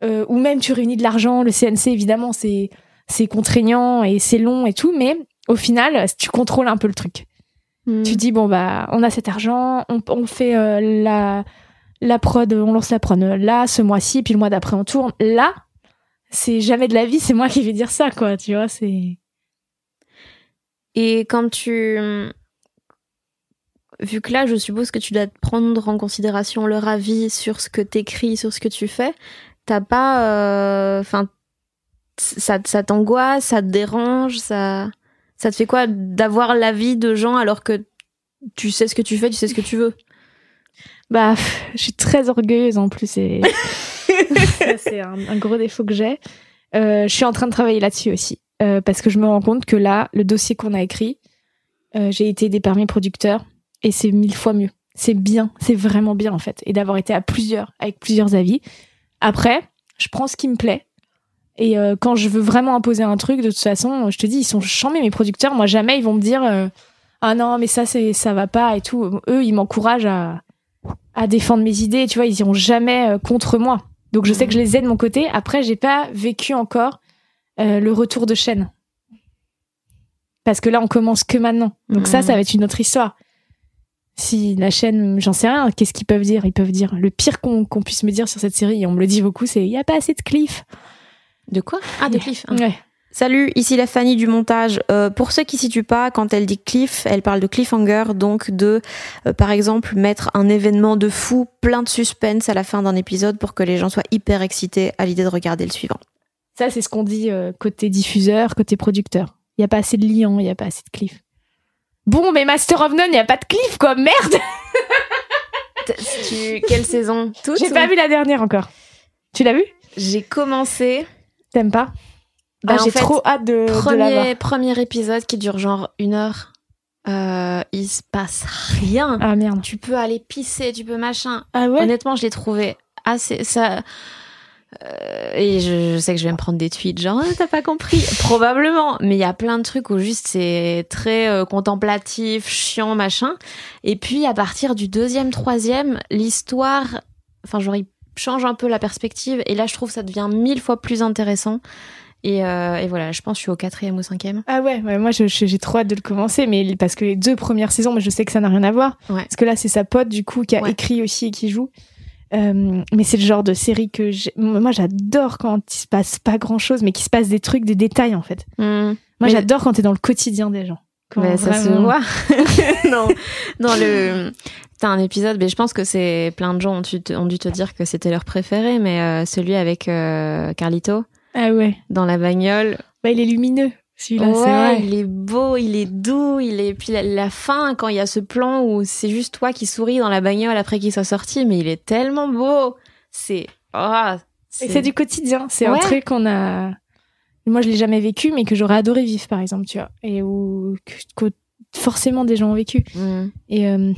euh, ou même tu réunis de l'argent. Le CNC, évidemment, c'est c'est contraignant et c'est long et tout, mais au final, tu contrôles un peu le truc. Mm. Tu dis bon bah on a cet argent, on, on fait euh, la la prod, on lance la prod euh, là ce mois-ci, puis le mois d'après on tourne. Là, c'est jamais de la vie, c'est moi qui vais dire ça quoi, tu vois, c'est Et quand tu. Vu que là, je suppose que tu dois prendre en considération leur avis sur ce que t'écris, sur ce que tu fais, t'as pas. euh, Enfin. ça, ça t'angoisse, ça te dérange, ça, ça te fait quoi d'avoir l'avis de gens alors que tu sais ce que tu fais, tu sais ce que tu veux? Bah, je suis très orgueilleuse en plus et c'est un, un gros défaut que j'ai. Euh, je suis en train de travailler là-dessus aussi euh, parce que je me rends compte que là, le dossier qu'on a écrit, euh, j'ai été aidée par mes producteurs et c'est mille fois mieux. C'est bien, c'est vraiment bien en fait, et d'avoir été à plusieurs, avec plusieurs avis. Après, je prends ce qui me plaît. Et euh, quand je veux vraiment imposer un truc, de toute façon, je te dis, ils sont chambés mes producteurs. Moi, jamais ils vont me dire ah non, mais ça c'est ça va pas et tout. Eux, ils m'encouragent à défendre mes idées. Tu vois, ils iront jamais contre moi. Donc je sais que je les ai de mon côté. Après, j'ai pas vécu encore euh, le retour de chaîne. Parce que là, on commence que maintenant. Donc ça, ça va être une autre histoire. Si la chaîne, j'en sais rien, qu'est-ce qu'ils peuvent dire? Ils peuvent dire le pire qu'on qu'on puisse me dire sur cette série, et on me le dit beaucoup, c'est il y a pas assez de cliff. De quoi? Ah, de Cliff. hein. Ouais. Salut, ici la Fanny du montage. Euh, pour ceux qui situent pas, quand elle dit cliff, elle parle de cliffhanger, donc de, euh, par exemple, mettre un événement de fou, plein de suspense à la fin d'un épisode pour que les gens soient hyper excités à l'idée de regarder le suivant. Ça, c'est ce qu'on dit euh, côté diffuseur, côté producteur. Il y a pas assez de liant, il y a pas assez de cliff. Bon, mais Master of None, il y a pas de cliff, quoi. Merde Tu... Quelle saison? Toutes J'ai ou- pas vu la dernière encore. Tu l'as vu? J'ai commencé. T'aimes pas? Bah, Ah, J'ai trop hâte de. Premier, premier épisode qui dure genre une heure. Euh, il se passe rien. Ah merde. Tu peux aller pisser, tu peux machin. Ah ouais? Honnêtement, je l'ai trouvé assez. Ça. Euh, et je, je sais que je vais me prendre des tweets genre Ah, t'as pas compris probablement mais il y a plein de trucs où juste c'est très euh, contemplatif chiant machin et puis à partir du deuxième troisième l'histoire enfin genre il change un peu la perspective et là je trouve que ça devient mille fois plus intéressant et, euh, et voilà je pense que je suis au quatrième ou cinquième Ah ouais, ouais, moi j'ai trop hâte de le commencer, mais parce que les deux premières saisons, mais je sais que ça n'a rien à voir. Ouais. Parce que là, c'est sa pote du coup qui a Ouais. écrit aussi et qui joue. Euh, mais c'est le genre de série que j'ai- moi j'adore quand il se passe pas grand chose, mais qu'il se passe des trucs, des détails en fait. Moi Mais- j'adore quand t'es dans le quotidien des gens. Mais ça se voit. non, dans le. T'as un épisode, mais je pense que c'est plein de gens ont, dû te- ont dû te dire que c'était leur préféré, mais euh, celui avec euh, Carlito Ah ouais. dans la bagnole. Bah il est lumineux celui-là, ouais, c'est vrai. il est beau, il est doux, il est. Puis la, la fin, quand il y a ce plan où c'est juste toi qui souris dans la bagnole après qu'il soit sorti, mais il est tellement beau. C'est. Et c'est du quotidien. C'est un truc qu'on a. Moi, je l'ai jamais vécu, mais que j'aurais adoré vivre, par exemple, tu vois. Et où que, que forcément des gens ont vécu. Mm. Et, euh,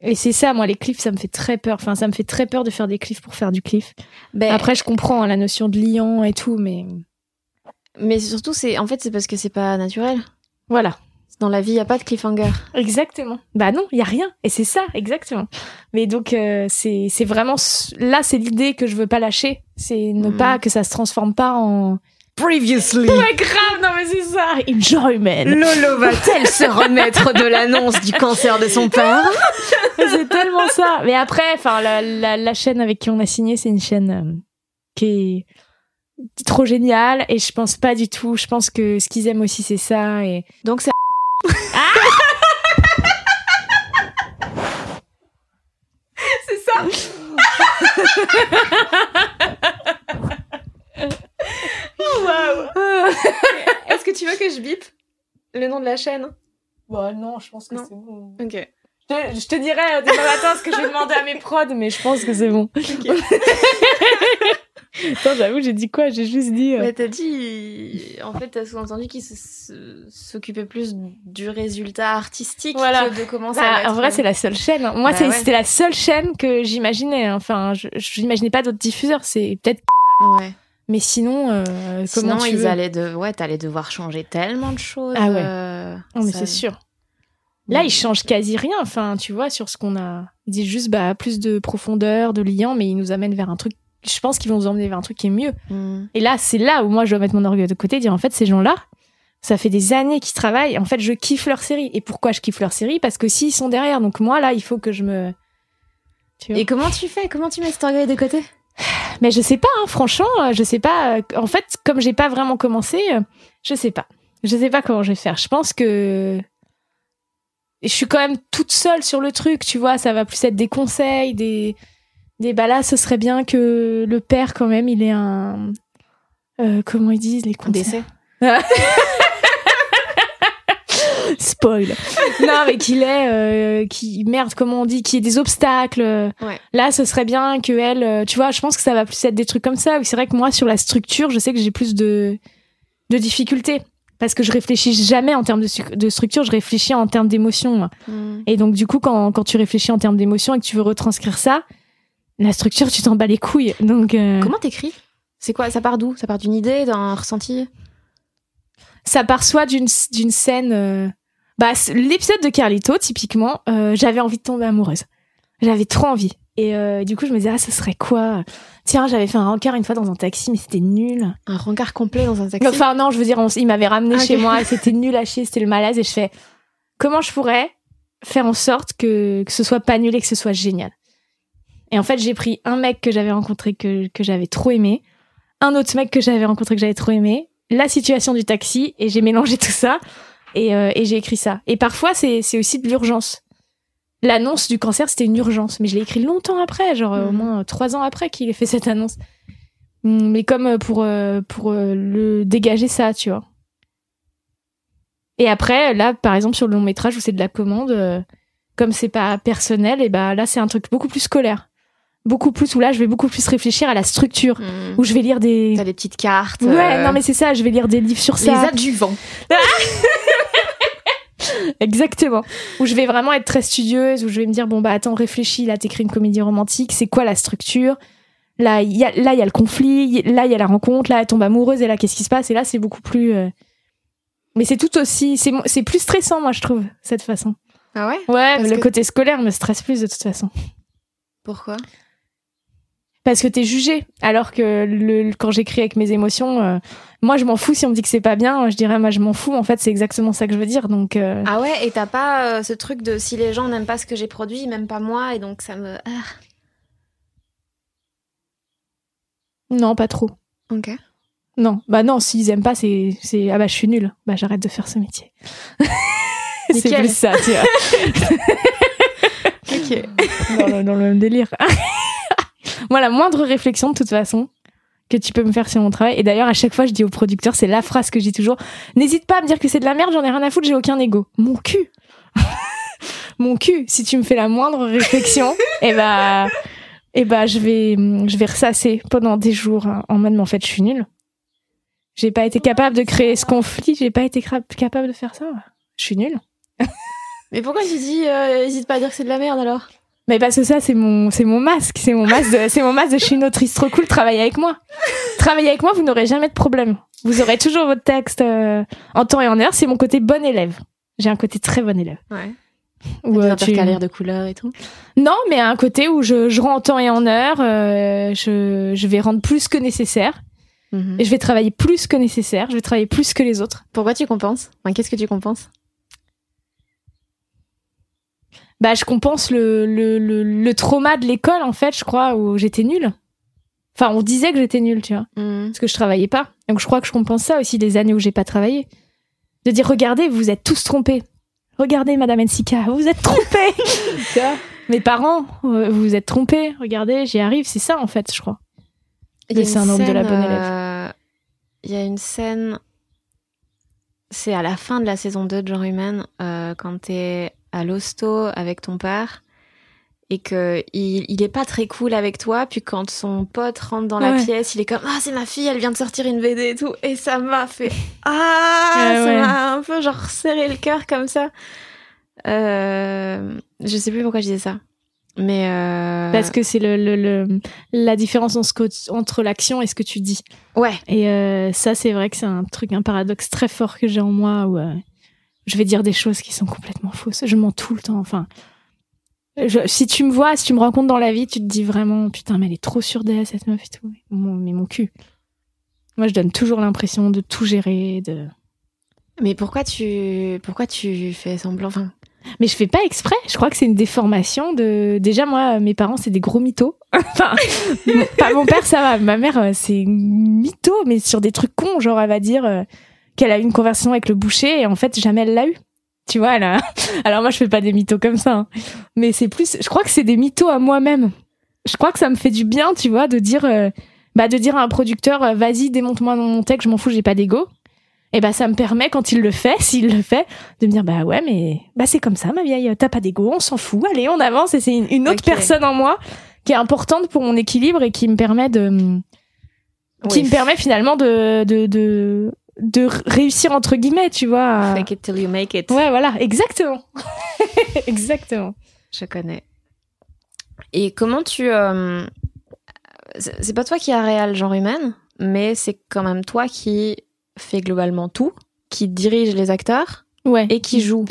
et c'est ça, moi, les cliffs, ça me fait très peur. Enfin, ça me fait très peur de faire des cliffs pour faire du cliff. Ben, Après, je comprends hein, la notion de liant et tout, mais mais surtout, c'est en fait, c'est parce que c'est pas naturel. voilà. Dans la vie, il y a pas de cliffhanger. Exactement. Bah non, il y a rien. Et c'est ça, exactement. Mais donc, euh, c'est c'est vraiment... Là, c'est l'idée que je veux pas lâcher. C'est ne Mhm. pas que ça se transforme pas en... Previously. Ouais, grave, non mais c'est ça Enjoyment Lolo va-t-elle se remettre de l'annonce du cancer de son père c'est tellement ça. Mais après, enfin, la, la, la chaîne avec qui on a signé, c'est une chaîne euh, qui est trop géniale. Et je pense pas du tout. Je pense que ce qu'ils aiment aussi, c'est ça. Et Donc c'est c'est ça. Est-ce que tu veux que je bip le nom de la chaîne? Bon, non, je pense que c'est bon. Ok. Je te, je te dirai euh, demain matin ce que je vais demander à mes prods, mais je pense que c'est bon. Attends, j'avoue, j'ai dit quoi? J'ai juste dit. euh, Mais t'as dit, en fait, t'as sous-entendu qu'il s'occupait plus du résultat artistique Voilà. que de comment ça Bah, en vrai, c'est la seule chaîne. hein. Moi, Bah ouais. c'était la seule chaîne que j'imaginais. hein. Enfin, je n'imaginais pas d'autres diffuseurs. C'est peut-être. Ouais. Mais sinon, euh, Sinon, comment tu ils veux allaient de, ouais, t'allais devoir changer tellement de choses. Ah ouais. euh, Non, mais ça- c'est sûr. Là, ils changent quasi rien. Enfin, tu vois, sur ce qu'on a. Ils disent juste bah, plus de profondeur, de liant, mais ils nous amènent vers un truc. Je pense qu'ils vont nous emmener vers un truc qui est mieux. Mm. Et là, c'est là où moi, je dois mettre mon orgueil de côté dire en fait, ces gens-là, ça fait des années qu'ils travaillent. En fait, je kiffe leur série. Et pourquoi je kiffe leur série? Parce que s'ils sont derrière. Donc, moi, là, il faut que je me. Tu vois Et comment tu fais? Comment tu mets cet orgueil de côté? Mais je sais pas, hein, franchement, euh, je sais pas. euh, En fait, comme j'ai pas vraiment commencé, euh, je sais pas. Je sais pas comment je vais faire. Je pense que et je suis quand même toute seule sur le truc, tu vois. Ça va plus être des conseils, des des bah là, ce serait bien que le père quand même, il ait un euh, comment ils disent les Décès. Spoil. non, mais qu'il est, euh, qui merde, comment on dit, qu'il y ait des obstacles. Ouais. Là, ce serait bien que elle, euh, tu vois, je pense que ça va plus être des trucs comme ça. C'est vrai que moi, sur la structure, je sais que j'ai plus de de difficultés parce que je réfléchis jamais en termes de, de structure, je réfléchis en termes d'émotion. moi. Mm. Et donc, du coup, quand, quand tu réfléchis en termes d'émotion et que tu veux retranscrire ça, la structure, tu t'en bats les couilles. Donc, euh, Comment t'écris? C'est quoi? Ça part d'où? Ça part d'une idée, d'un ressenti? Ça part soit d'une d'une scène. euh, Bah, l'épisode de Carlito, typiquement, euh, j'avais envie de tomber amoureuse. J'avais trop envie. Et euh, du coup, je me disais, ah, ce serait quoi? Tiens, j'avais fait un rencard une fois dans un taxi, mais c'était nul. Un rencard complet dans un taxi? Enfin, non, je veux dire, on il m'avait ramené Ah, chez moi, c'était nul à chier, c'était le malaise, et je fais, comment je pourrais faire en sorte que, que ce soit pas nul et que ce soit génial? Et en fait, j'ai pris un mec que j'avais rencontré, que, que j'avais trop aimé, un autre mec que j'avais rencontré, que j'avais trop aimé, la situation du taxi, et j'ai mélangé tout ça, et, euh, et j'ai écrit ça. Et parfois, c'est aussi de l'urgence. L'annonce du cancer, c'était une urgence, mais je l'ai écrit longtemps après, genre au Mhm. moins trois ans après qu'il ait fait cette annonce. Mm, Mais comme euh, pour, euh, pour euh, le dégager ça, tu vois. Et après, là, par exemple, sur le long métrage où c'est de la commande, comme c'est pas personnel, et bah là, c'est un truc beaucoup plus scolaire. Beaucoup plus, où là, je vais beaucoup plus réfléchir à la structure, Mm. où je vais lire des. T'as des petites cartes. Ouais, euh, non, mais c'est ça, je vais lire des livres sur les ça. adjuvants. Exactement. Où je vais vraiment être très studieuse, où je vais me dire, bon, bah attends, réfléchis, là, t'écris une comédie romantique, c'est quoi la structure? Là, il y a, là, il y a le conflit, là, il y a la rencontre, là, elle tombe amoureuse, et là, qu'est-ce qui se passe? Et là, c'est beaucoup plus. euh, Mais c'est tout aussi. C'est c'est plus stressant, moi, je trouve, cette façon. Ah ouais? Ouais, Parce le que- côté scolaire me stresse plus, de toute façon. Pourquoi? Parce que t'es jugé. Alors que le, quand j'écris avec mes émotions, euh, moi, je m'en fous si on me dit que c'est pas bien, je dirais, moi, je m'en fous. En fait, c'est exactement ça que je veux dire. Donc. euh, Ah ouais, et t'as pas euh, ce truc de si les gens n'aiment pas ce que j'ai produit, ils m'aiment pas moi, et donc ça me. Ah, Non, pas trop. ok. Non, bah non, s'ils aiment pas, c'est, c'est ah bah je suis nulle, bah j'arrête de faire ce métier. c'est plus ça, tu vois. Ok. dans, le, dans le même délire. Moi, la moindre réflexion, de toute façon, que tu peux me faire sur mon travail. Et d'ailleurs, à chaque fois, je dis au producteur, c'est la phrase que je dis toujours. N'hésite pas à me dire que c'est de la merde, j'en ai rien à foutre, j'ai aucun ego. Mon cul. Mon cul. Si tu me fais la moindre réflexion, et bah, et bah, je vais, je vais ressasser pendant des jours hein, en mode, mais en fait, je suis nulle. J'ai pas été capable de créer ce conflit, j'ai pas été capable de faire ça. Je suis nulle. Mais pourquoi tu dis, euh, hésite pas à dire que c'est de la merde alors Mais parce que ça, c'est mon, c'est mon masque, c'est mon masque de, c'est mon masque de je suis une autrice trop cool, travaillez avec moi. Travaillez avec moi, vous n'aurez jamais de problème. Vous aurez toujours votre texte euh, en temps et en heure, c'est mon côté bon élève. J'ai un côté très bon élève. Ouais. Des euh, tu- de couleurs et tout? Non, mais un côté où je, je rends en temps et en heure, euh, je, je vais rendre plus que nécessaire, Mhm. et je vais travailler plus que nécessaire, je vais travailler plus que les autres. Pourquoi tu compenses? Enfin, Qu'est-ce que tu compenses? Bah, je compense le, le, le, le trauma de l'école, en fait, je crois, où j'étais nulle. Enfin, on disait que j'étais nulle, tu vois. Mhm. parce que je travaillais pas. Donc je crois que je compense ça aussi des années où j'ai pas travaillé. De dire regardez, vous vous êtes tous trompés. Regardez Madame Ensika, vous vous êtes trompés. Mes parents, euh, vous vous êtes trompés. Regardez, j'y arrive, c'est ça en fait, je crois. Il y a Le une syndrome de la bonne élève. euh, Il y a une scène, c'est à la fin de la saison 2 de Genre Humaine, euh, quand t'es à l'hosto avec ton père et que il, il est pas très cool avec toi, puis quand son pote rentre dans la pièce, il est comme ah c'est ma fille, elle vient de sortir une BD et tout, et ça m'a fait ah ça ouais. m'a un peu genre serré le cœur comme ça. Euh, je sais plus pourquoi je disais ça, mais euh, Parce que c'est le, le, le- la différence en ce que- entre l'action et ce que tu dis. ouais Et euh, ça, c'est vrai que c'est un truc, un paradoxe très fort que j'ai en moi où je vais dire des choses qui sont complètement fausses. Je mens tout le temps. Enfin, je- si tu me vois, si tu me rencontres dans la vie, tu te dis vraiment, putain, mais elle est trop sûre d'elle, cette meuf et tout. Mon- mais mon cul. Moi, je donne toujours l'impression de tout gérer, de. Mais pourquoi tu pourquoi tu fais semblant enfin? Mais je fais pas exprès. Je crois que c'est une déformation de. Déjà, moi, mes parents, c'est des gros mythos. enfin, mon- pas mon père, ça va. Ma mère, euh, c'est mytho, mais sur des trucs cons. Genre, elle va dire euh, qu'elle a eu une conversation avec le boucher et en fait, jamais elle l'a eu. Tu vois, elle a... Alors, moi, je fais pas des mythos comme ça. hein. Mais c'est plus. Je crois que c'est des mythos à moi-même. Je crois que ça me fait du bien, tu vois, de dire. euh, bah de dire à un producteur euh, vas-y démonte-moi mon texte je m'en fous j'ai pas d'ego et bah ça me permet quand il le fait s'il le fait de me dire bah ouais mais bah c'est comme ça ma vieille t'as pas d'ego on s'en fout allez on avance et c'est une, une autre personne en moi qui est importante pour mon équilibre et qui me permet de qui Oui. me permet finalement de de de, de réussir entre guillemets tu vois Fake it till you make it. ouais voilà exactement exactement Je connais. Et comment tu. euh, C'est pas toi qui as réel genre humaine, mais c'est quand même toi qui fais globalement tout, qui dirige les acteurs ouais et qui joue.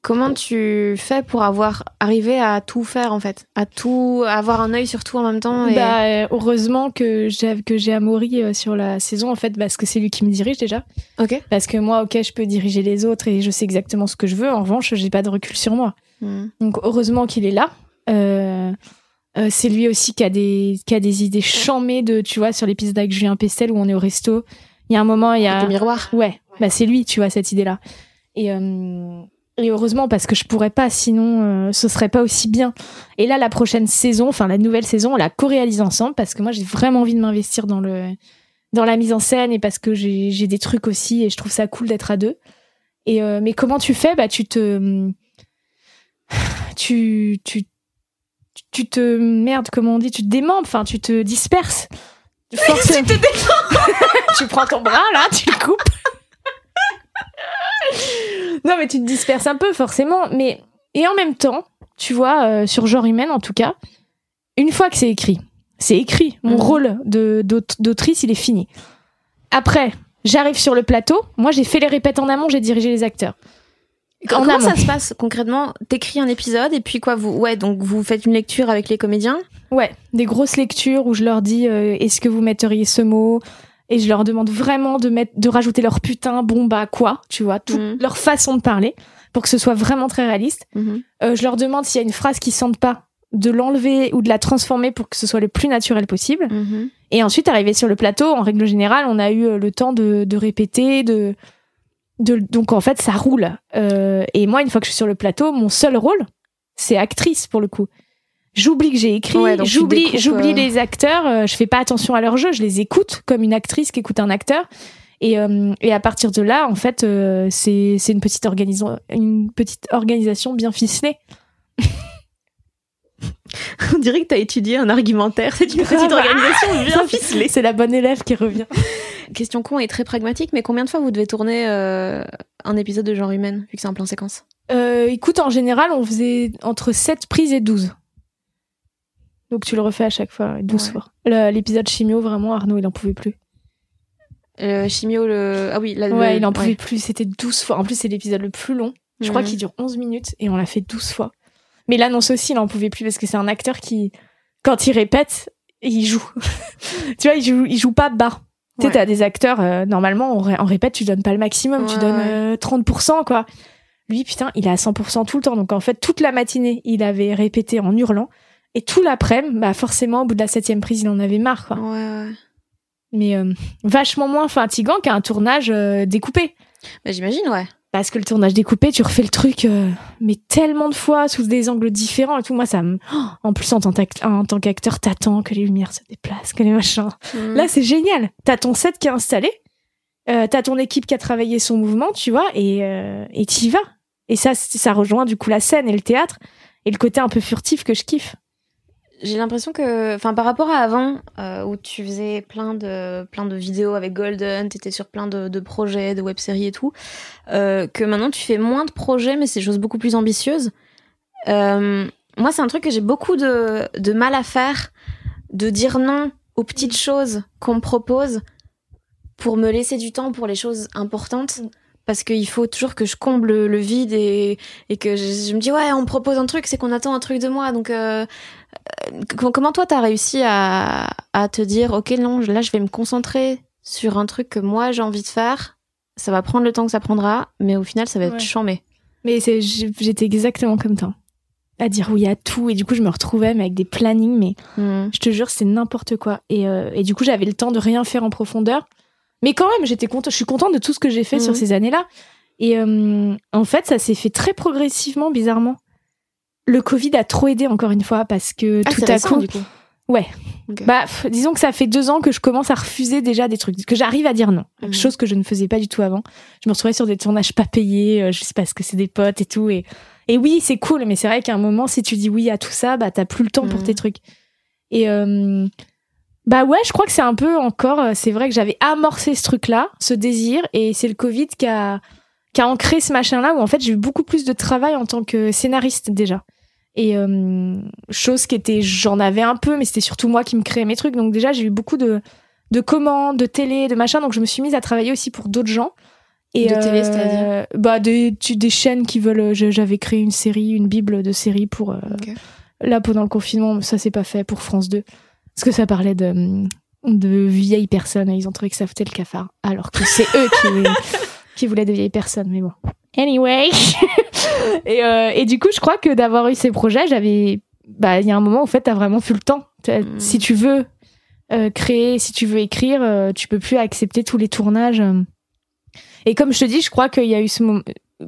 Comment tu fais pour avoir arrivé à tout faire en fait, à tout avoir un œil sur tout en même temps et... Bah, euh, heureusement que j'ai que j'ai Amaury euh, sur la saison en fait parce que c'est lui qui me dirige déjà Ok. parce que moi ok je peux diriger les autres et je sais exactement ce que je veux en revanche j'ai pas de recul sur moi Hmm. donc heureusement qu'il est là Euh, euh, c'est lui aussi qui a des qui a des idées chamées de tu vois sur l'épisode avec Julien Pestel où on est au resto il y a un moment il y a Des miroirs. Ouais, bah c'est lui, tu vois, cette idée-là. Et, euh, et heureusement, parce que je pourrais pas, sinon euh, ce serait pas aussi bien. Et là, la prochaine saison, enfin la nouvelle saison, on la co-réalise ensemble, parce que moi, j'ai vraiment envie de m'investir dans le dans la mise en scène et parce que j'ai j'ai des trucs aussi et je trouve ça cool d'être à deux. Et euh, mais comment tu fais? Bah tu te tu tu tu te merde comment on dit tu te démembres enfin tu te disperses. Tu te tu prends ton bras là tu le coupes non mais tu te disperses un peu forcément mais et en même temps tu vois euh, sur genre humaine en tout cas une fois que c'est écrit c'est écrit mon Mhm. rôle de d'aut- d'autrice il est fini après j'arrive sur le plateau moi j'ai fait les répètes en amont j'ai dirigé les acteurs En Comment amont. ça se passe concrètement? T'écris un épisode et puis quoi vous ouais donc vous faites une lecture avec les comédiens? Ouais, des grosses lectures où je leur dis euh, est-ce que vous metteriez ce mot? Et je leur demande vraiment de mettre de rajouter leur putain bon bah quoi, tu vois, toute Mhm. leur façon de parler pour que ce soit vraiment très réaliste. Euh, je leur demande s'il y a une phrase qui sentent pas de l'enlever ou de la transformer pour que ce soit le plus naturel possible. Mhm. Et ensuite, arrivé sur le plateau, en règle générale, on a eu euh, le temps de, de répéter, de, de, donc en fait, ça roule. Euh, et moi, une fois que je suis sur le plateau, mon seul rôle, c'est actrice pour le coup. J'oublie que j'ai écrit, Ouais, j'oublie, euh, les acteurs, euh, je fais pas attention à leur jeu, je les écoute comme une actrice qui écoute un acteur. Et, euh, et à partir de là, en fait, euh, c'est, c'est une petite organisation, une petite organisation bien ficelée. On dirait que t'as étudié un argumentaire. C'est une Grave. petite organisation bien ficelée. C'est la bonne élève qui revient. Question con et très pragmatique, mais combien de fois vous devez tourner un épisode de genre humaine vu que c'est un plan séquence? Écoute, en général, on faisait entre 7 prises et 12. Donc tu le refais à chaque fois, 12 Ouais. fois. L'épisode chimio, vraiment, Arnaud, il en pouvait plus. Euh, Chimio, le. Ah oui, là, Ouais, le- il en pouvait ouais. plus, c'était 12 fois. En plus, c'est l'épisode le plus long. Je crois qu'il dure 11 minutes et on l'a fait 12 fois. Mais l'annonce aussi, il en pouvait plus parce que c'est un acteur qui, quand il répète, il joue. tu vois, il joue, il joue pas bas. Tu sais, Ouais. t'as des acteurs, euh, normalement, ré- en répète, tu donnes pas le maximum, tu donnes ouais. euh, 30%, quoi. Lui, putain, il est à 100% tout le temps. Donc, en fait, toute la matinée, il avait répété en hurlant. Et tout l'après-midi, bah, forcément, au bout de la septième prise, il en avait marre, quoi. Ouais, ouais. Mais euh, vachement moins fatigant qu'un tournage euh, découpé. Bah, J'imagine, ouais. Parce que le tournage découpé, tu refais le truc, euh, mais tellement de fois, sous des angles différents et tout. Moi, ça me. Oh, en plus, en tant qu'act- en tant qu'acteur, t'attends que les lumières se déplacent, que les machins. Mhm. Là, c'est génial. T'as ton set qui est installé, euh, t'as ton équipe qui a travaillé son mouvement, tu vois, et euh, et t'y vas. Et ça, ça rejoint du coup la scène et le théâtre et le côté un peu furtif que je kiffe. J'ai l'impression que, enfin, par rapport à avant, euh, où tu faisais plein de, plein de vidéos avec Golden, t'étais sur plein de, de projets, de web-séries et tout, euh, que maintenant tu fais moins de projets, mais c'est des choses beaucoup plus ambitieuses. Euh, moi, c'est un truc que j'ai beaucoup de, de mal à faire, de dire non aux petites choses qu'on me propose pour me laisser du temps pour les choses importantes. Mm. Parce qu'il faut toujours que je comble le vide et, et que je, je me dis ouais on me propose un truc c'est qu'on attend un truc de moi donc euh, comment, comment toi t'as réussi à, à te dire ok non là je vais me concentrer sur un truc que moi j'ai envie de faire ça va prendre le temps que ça prendra mais au final ça va être Ouais. chambé Mais j'étais exactement comme toi. À dire oui à tout. Et du coup, je me retrouvais mais avec des plannings, mais Hmm. je te jure, c'est n'importe quoi. Et, euh, et du coup, j'avais le temps de rien faire en profondeur. Mais quand même, j'étais contente. Je suis contente de tout ce que j'ai fait sur ces années-là. Et euh, en fait, ça s'est fait très progressivement, bizarrement. Le Covid a trop aidé encore une fois parce que Ah, tout à récent, coup, du coup Ouais. Bah, pff, disons que ça fait deux ans que je commence à refuser déjà des trucs, que j'arrive à dire non. Mhm. Chose que je ne faisais pas du tout avant. Je me retrouvais sur des tournages pas payés, euh, juste parce que c'est des potes et tout. Et, et oui, c'est cool, mais c'est vrai qu'à un moment, si tu dis oui à tout ça, bah, t'as plus le temps pour Mhm. tes trucs. Et, euh, bah ouais, je crois que c'est un peu encore, euh, c'est vrai que j'avais amorcé ce truc-là, ce désir, et c'est le Covid qui a, qui a ancré ce machin-là où en fait j'ai eu beaucoup plus de travail en tant que scénariste déjà. Et euh, chose qui était, j'en avais un peu, mais c'était surtout moi qui me créais mes trucs. Donc déjà j'ai eu beaucoup de, de commandes, de télé, de machin. Donc je me suis mise à travailler aussi pour d'autres gens. Et De télé, c'est-à-dire Bah des, des chaînes qui veulent. je- J'avais créé une série, une bible de séries pour euh, là pendant le confinement. Ça c'est pas fait pour France 2 parce que ça parlait de de vieilles personnes. et Ils ont trouvé que ça foutait le cafard, alors que c'est eux qui qui voulaient de vieilles personnes. Mais bon. Anyway. et, euh, et du coup, je crois que d'avoir eu ces projets, j'avais. Bah, il y a un moment où, en fait, t'as vraiment plus le temps. T'as- Mm. Si tu veux euh, créer, si tu veux écrire, euh, tu peux plus accepter tous les tournages. Et comme je te dis, je crois qu'il y a eu ce moment,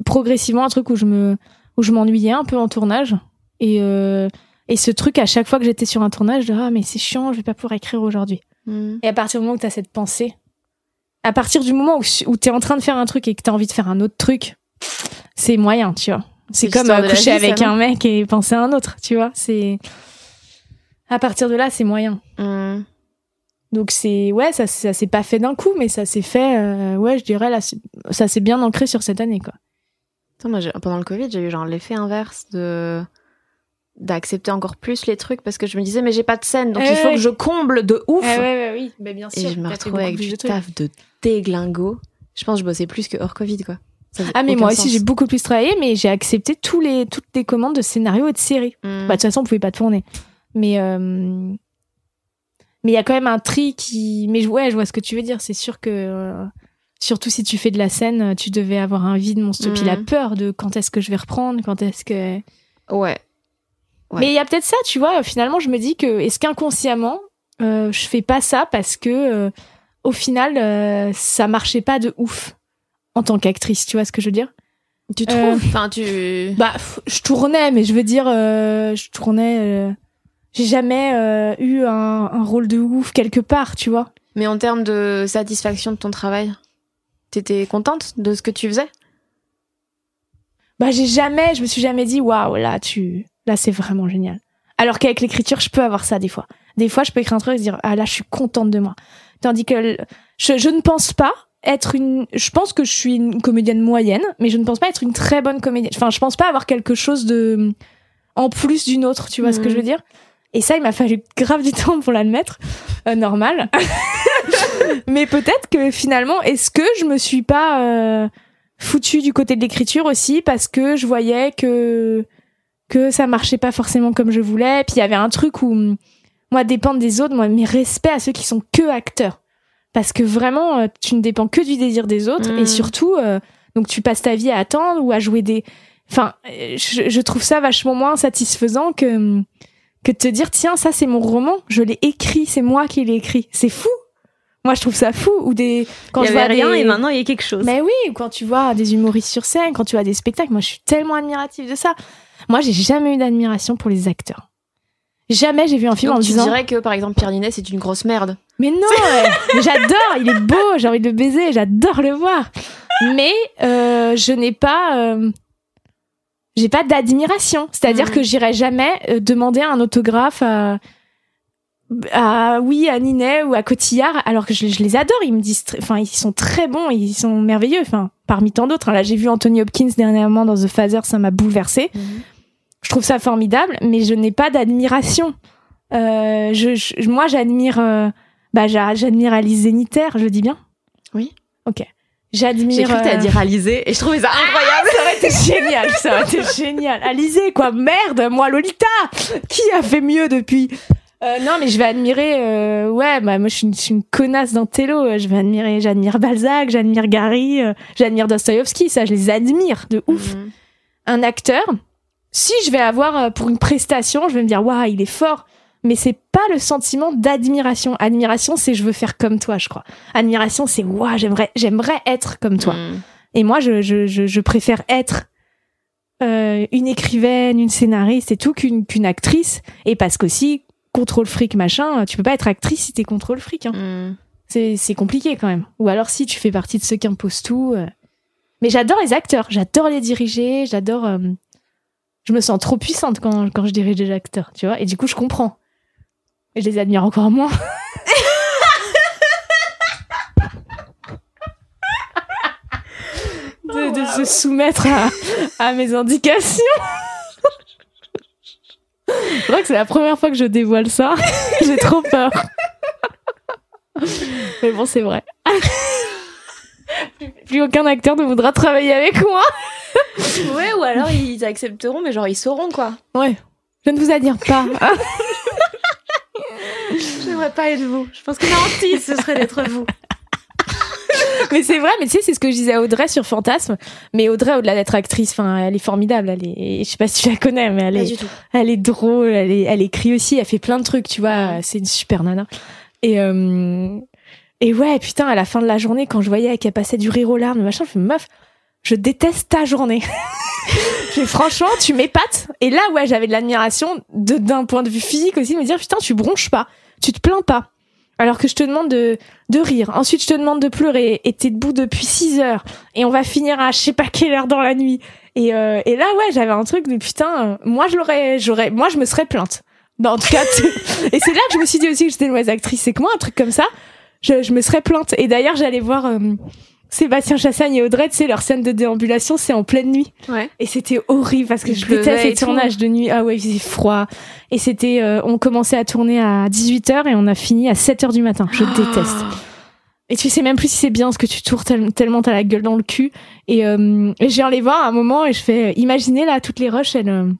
progressivement un truc où je me, où je m'ennuyais un peu en tournage. Et, et ce truc, à chaque fois que j'étais sur un tournage, de ah, mais c'est chiant, je vais pas pouvoir écrire aujourd'hui. Mhm. Et à partir du moment où tu as cette pensée, à partir du moment où, où tu es en train de faire un truc et que tu as envie de faire un autre truc, c'est moyen, tu vois. C'est comme euh, coucher vie, avec un mec et penser à un autre, tu vois. C'est à partir de là, c'est moyen. Mhm. Donc c'est ouais, ça, ça s'est pas fait d'un coup, mais ça s'est fait. euh, ouais, je dirais là, ça s'est bien ancré sur cette année, quoi. Attends, moi, j'ai- pendant le Covid, j'ai eu genre l'effet inverse de d'accepter encore plus les trucs parce que je me disais mais j'ai pas de scène donc Eh il faut ouais. que je comble de ouf ouais, ouais, oui, mais bien et je me retrouvais avec du taf de déglingo je pense que je bossais plus que hors Covid quoi Ah mais moi aussi j'ai beaucoup plus travaillé, mais j'ai accepté tous les toutes les commandes de scénarios et de séries. Mhm. Bah, de toute façon, on pouvait pas tourner. Mais euh, mais il y a quand même un tri qui. Mais ouais, je vois ce que tu veux dire. C'est sûr que euh, surtout si tu fais de la scène, tu devais avoir un vide monstrueux. Puis la Mhm. peur de quand est-ce que je vais reprendre, quand est-ce que. ouais Ouais. Mais il y a peut-être ça, tu vois. Finalement, je me dis que est-ce qu'inconsciemment, euh, je fais pas ça parce que euh, au final, euh, ça marchait pas de ouf en tant qu'actrice. Tu vois ce que je veux dire? Tu Euh, trouves enfin tu Bah, je tournais, mais je veux dire, euh, je tournais. euh, j'ai jamais euh, eu un, un rôle de ouf quelque part, tu vois. mais en termes de satisfaction de ton travail t'étais contente de ce que tu faisais? Bah, j'ai jamais, je me suis jamais dit, waouh, là, tu, là, c'est vraiment génial. Alors qu'avec l'écriture, je peux avoir ça des fois. Des fois, je peux écrire un truc et se dire, ah là, je suis contente de moi. Tandis que je, je ne pense pas être une, je pense que je suis une comédienne moyenne, mais je ne pense pas être une très bonne comédienne. Enfin, je pense pas avoir quelque chose de, en plus d'une autre, tu vois ce que je veux dire? Et ça, il m'a fallu grave du temps pour l'admettre. Euh, normal. mais peut-être que finalement, est-ce que je me suis pas euh, foutue du côté de l'écriture aussi parce que je voyais que que ça marchait pas forcément comme je voulais. Puis il y avait un truc où hum, moi dépendre des autres, moi mes respects à ceux qui sont que acteurs. Parce que vraiment, euh, tu ne dépends que du désir des autres et surtout, euh, donc tu passes ta vie à attendre ou à jouer des. Enfin, je, je trouve ça vachement moins satisfaisant que hum, que de te dire tiens ça c'est mon roman, je l'ai écrit, c'est moi qui l'ai écrit. C'est fou. Moi je trouve ça fou ou des quand il y je avait vois rien des- et maintenant il y a quelque chose mais oui, ou quand tu vois des humoristes sur scène, quand tu vois des spectacles, moi je suis tellement admirative de ça. Moi j'ai jamais eu d'admiration pour les acteurs. Jamais j'ai vu un film donc en me tu disant dirais que par exemple Pierre Ninet c'est une grosse merde mais non, ouais, j'adore, il est beau, j'ai envie de le baiser, j'adore le voir. Mais euh, je n'ai pas euh, j'ai pas d'admiration, c'est-à-dire Mhm. que j'irai jamais euh, demander un autographe à à oui à Ninet ou à Cotillard alors que je, je les adore ils me disent enfin ils sont très bons ils sont merveilleux enfin parmi tant d'autres hein. là j'ai vu Anthony Hopkins dernièrement dans The Father ça m'a bouleversé je trouve ça formidable mais je n'ai pas d'admiration euh, je, je- moi j'admire euh, bah j'a- j'admire Alice Zénitaire je le dis bien? Oui. ok j'admire j'ai cru que t'allais euh, dire Alizé et je trouvais ça incroyable ça aurait été génial, ça aurait été génial. Alizé, quoi, merde, moi Lolita, qui a fait mieux depuis? Euh, Non, mais je vais admirer, euh, ouais, bah moi je suis une, je suis une connasse dans télo. euh, Je vais admirer, j'admire Balzac, j'admire Gary, euh, j'admire Dostoïevski, ça, je les admire de ouf. Mhm. Un acteur, si je vais avoir euh, pour une prestation, je vais me dire waouh, il est fort. Mais c'est pas le sentiment d'admiration. Admiration, c'est je veux faire comme toi, je crois. Admiration, c'est waouh, j'aimerais, j'aimerais être comme toi. Mhm. Et moi, je, je, je, je préfère être euh, une écrivaine, une scénariste et tout qu'une qu'une actrice. Et parce qu'aussi, contrôle fric machin, tu peux pas être actrice si t'es contrôle fric. Hein. Hmm. C'est c'est compliqué quand même. Ou alors si tu fais partie de ceux qui imposent tout. euh. Mais j'adore les acteurs, j'adore les diriger, j'adore. euh, Je me sens trop puissante quand, quand je dirige des acteurs, tu vois. Et du coup, je comprends. Et je les admire encore moins. de, de se soumettre à, à mes indications. je crois que c'est la première fois que je dévoile ça. J'ai trop peur. Mais bon, c'est vrai. Plus aucun acteur ne voudra travailler avec moi. Ouais, ou alors ils accepteront, mais genre ils sauront quoi. Ouais. Je ne vous admire pas. J'aimerais pas être vous. Je pense que ma hantise, ce serait d'être vous. mais c'est vrai, mais tu sais, c'est ce que je disais à Audrey sur Fantasme. Mais Audrey, au-delà d'être actrice, enfin, elle est formidable. Elle est, je sais pas si tu la connais, mais elle Pas est, du tout. elle est drôle, elle, est, elle écrit aussi, elle fait plein de trucs, tu vois. C'est une super nana. Et, euh, et ouais, putain, à la fin de la journée, quand je voyais qu'elle passait du rire aux larmes, machin, je fais, meuf, je déteste ta journée. fais, franchement, tu m'épates. Et là, ouais, j'avais de l'admiration d'un point de vue physique aussi, de me dire, putain, tu bronches pas, tu te plains pas. Alors que je te demande de, de rire. Ensuite, je te demande de pleurer. Et t'es debout depuis 6 heures. Et on va finir à je sais pas quelle heure dans la nuit. Et, euh, et là, ouais, j'avais un truc de putain, moi, je l'aurais, j'aurais, moi, je me serais plainte. Non, en tout cas, et c'est là que je me suis dit aussi que j'étais une mauvaise actrice. C'est que moi, un truc comme ça, je, je me serais plainte. Et d'ailleurs, j'allais voir euh, Sébastien Chassagne et Audrey, tu sais, leur scène de déambulation, c'est en pleine nuit. Ouais. Et c'était horrible parce que je déteste les tournages de nuit. Ah ouais, il faisait froid. Et c'était, euh, on commençait à tourner à 18h et on a fini à 7h du matin. Je déteste. Et tu sais même plus si c'est bien ce que tu tournes tel- tellement t'as la gueule dans le cul. Et, euh, et je viens les voir à un moment et je fais, imaginez là, toutes les rushs, elles, euh,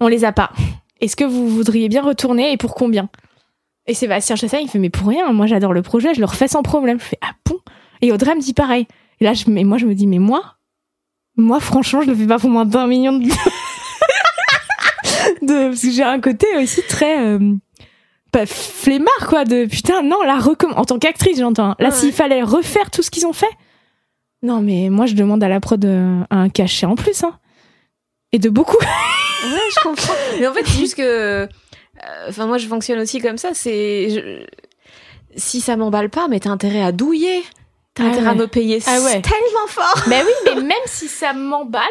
on les a pas. Est-ce que vous voudriez bien retourner et pour combien? Et Sébastien Chassagne, il fait, mais pour rien, moi j'adore le projet, je le refais sans problème. Je fais, ah bon? Et Audrey me dit pareil. Et là, je, mais moi je me dis, mais moi, moi franchement, je le fais pas pour moins d'un million de... de... Parce que j'ai un côté aussi très... euh, pas flemmard quoi de putain non là recomm- en tant qu'actrice j'entends là Ouais. s'il fallait refaire tout ce qu'ils ont fait non mais moi je demande à la prod euh, un cachet en plus hein et de beaucoup Ouais, je comprends. Mais en fait, c'est juste que. Euh, Enfin, moi, je fonctionne aussi comme ça. C'est. je- Si ça m'emballe pas, mais t'as intérêt à douiller. T'as Ah intérêt à me payer Ah ouais. tellement fort. mais oui mais même si ça m'emballe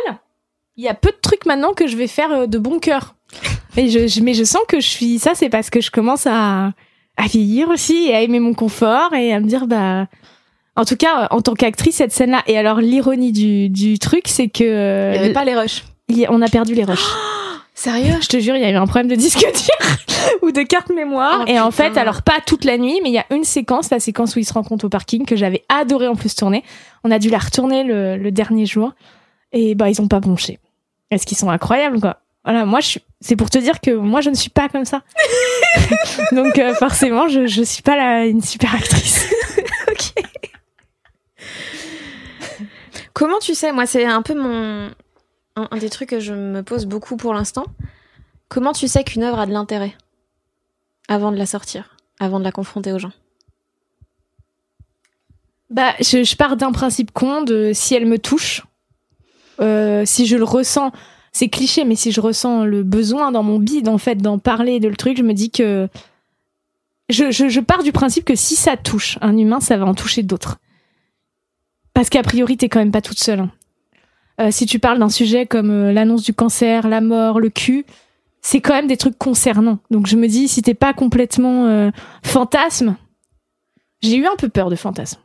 il y a peu de trucs maintenant que je vais faire euh, de bon cœur mais je, je- mais je sens que je suis ça c'est parce que je commence à à vieillir aussi et à aimer mon confort et à me dire bah en tout cas en tant qu'actrice cette scène là et alors l'ironie du, du truc c'est que Il y avait pas les rushs. on a perdu les rushs Sérieux Je te jure, il y avait un problème de disque dur ou de carte mémoire. Oh, et en fait, alors pas toute la nuit, mais il y a une séquence, la séquence où ils se rencontrent au parking, que j'avais adoré en plus tourner. On a dû la retourner le, le dernier jour. Et bah, ils ont pas bronché. Est-ce qu'ils sont incroyables, quoi Voilà, moi, je suis... c'est pour te dire que moi, je ne suis pas comme ça. Donc, euh, forcément, je, je suis pas la, une super actrice. Ok. Comment tu sais? Moi, c'est un peu mon. Un, des trucs que je me pose beaucoup pour l'instant. Comment tu sais qu'une œuvre a de l'intérêt avant de la sortir, avant de la confronter aux gens? Bah, je, pars d'un principe con de si elle me touche, euh, si je le ressens, c'est cliché, mais si je ressens le besoin dans mon bide, en fait, d'en parler de le truc, je me dis que je pars du principe que si ça touche un humain, ça va en toucher d'autres. Parce qu'a priori, t'es quand même pas toute seule. hein. Euh, si tu parles d'un sujet comme euh, l'annonce du cancer, la mort, le cul, c'est quand même des trucs concernants. Donc je me dis, si t'es pas complètement euh, fantasme, j'ai eu un peu peur de fantasme.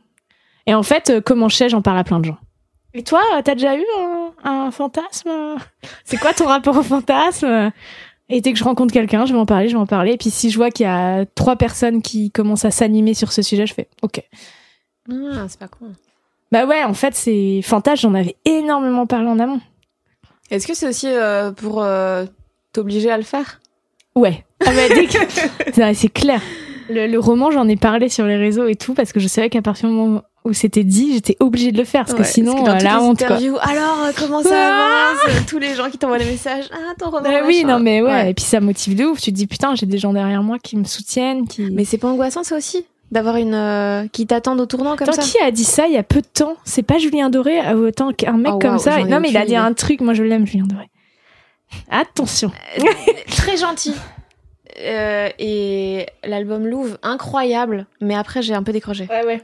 Et en fait, comment je sais, j'en parle à plein de gens. Et toi, t'as déjà eu un, un fantasme? C'est quoi ton rapport au fantasme? Et dès que je rencontre quelqu'un, je vais en parler, je vais en parler. Et puis si je vois qu'il y a trois personnes qui commencent à s'animer sur ce sujet, je fais OK. Ah, c'est pas con. Bah ouais, en fait, c'est fantasme, j'en avais énormément parlé en amont. Est-ce que c'est aussi euh, pour euh, t'obliger à le faire? Ouais. Ah bah, que- c'est clair. Le, le roman, j'en ai parlé sur les réseaux et tout, parce que je savais qu'à partir du moment où c'était dit, j'étais obligée de le faire, parce que sinon, parce que dans euh, la les honte, quoi. Alors, comment ça Ah avance? Tous les gens qui t'envoient des messages. Ah, ton roman. Bah oui, non, mais ouais. Et puis ça motive de ouf. Tu te dis, putain, j'ai des gens derrière moi qui me soutiennent, qui. Mais c'est pas angoissant, ça aussi D'avoir une. euh, qui t'attendent au tournant comme Attends, ça qui a dit ça il y a peu de temps C'est pas Julien Doré, euh, autant qu'un mec Oh, comme ça. Non, mais il a dit idée. un truc. Moi, je l'aime, Julien Doré. Attention. Très gentil. Euh, et l'album Louvre, incroyable. Mais après, j'ai un peu décroché. Ouais, ouais.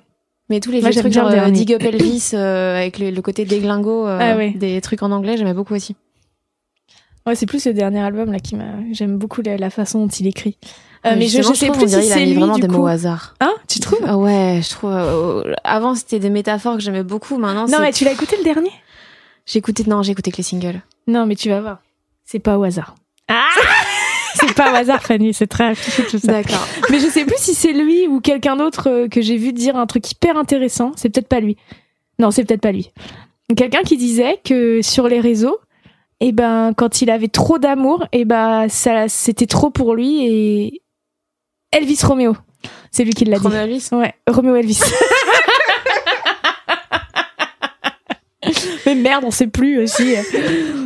Mais tous les Moi, trucs genre euh. Dig Up Elvis euh, avec le, le côté déglingo, euh, Ah ouais. des trucs en anglais, j'aimais beaucoup aussi. Ouais, c'est plus le dernier album là qui m'a. J'aime beaucoup la, la façon dont il écrit. Euh, mais je, je sais plus si c'est lui vraiment du des coup. mots au hasard. Hein Tu trouves? Ah ouais, je trouve. euh, avant, c'était des métaphores que j'aimais beaucoup. Maintenant, Non, mais tu l'as écouté le dernier? J'ai écouté. Non, j'ai écouté que les singles. Non, mais tu vas voir. C'est pas au hasard. Ah C'est pas au hasard, Fanny. C'est très affiché tout ça. D'accord. Mais je sais plus si c'est lui ou quelqu'un d'autre euh, que j'ai vu dire un truc hyper intéressant. C'est peut-être pas lui. Non, c'est peut-être pas lui. Quelqu'un qui disait que sur les réseaux, eh ben, quand il avait trop d'amour, eh ben, ça, c'était trop pour lui et Elvis Romeo. C'est lui qui l'a dit. Romeo Elvis? Ouais, Romeo Elvis. Mais merde, on sait plus aussi.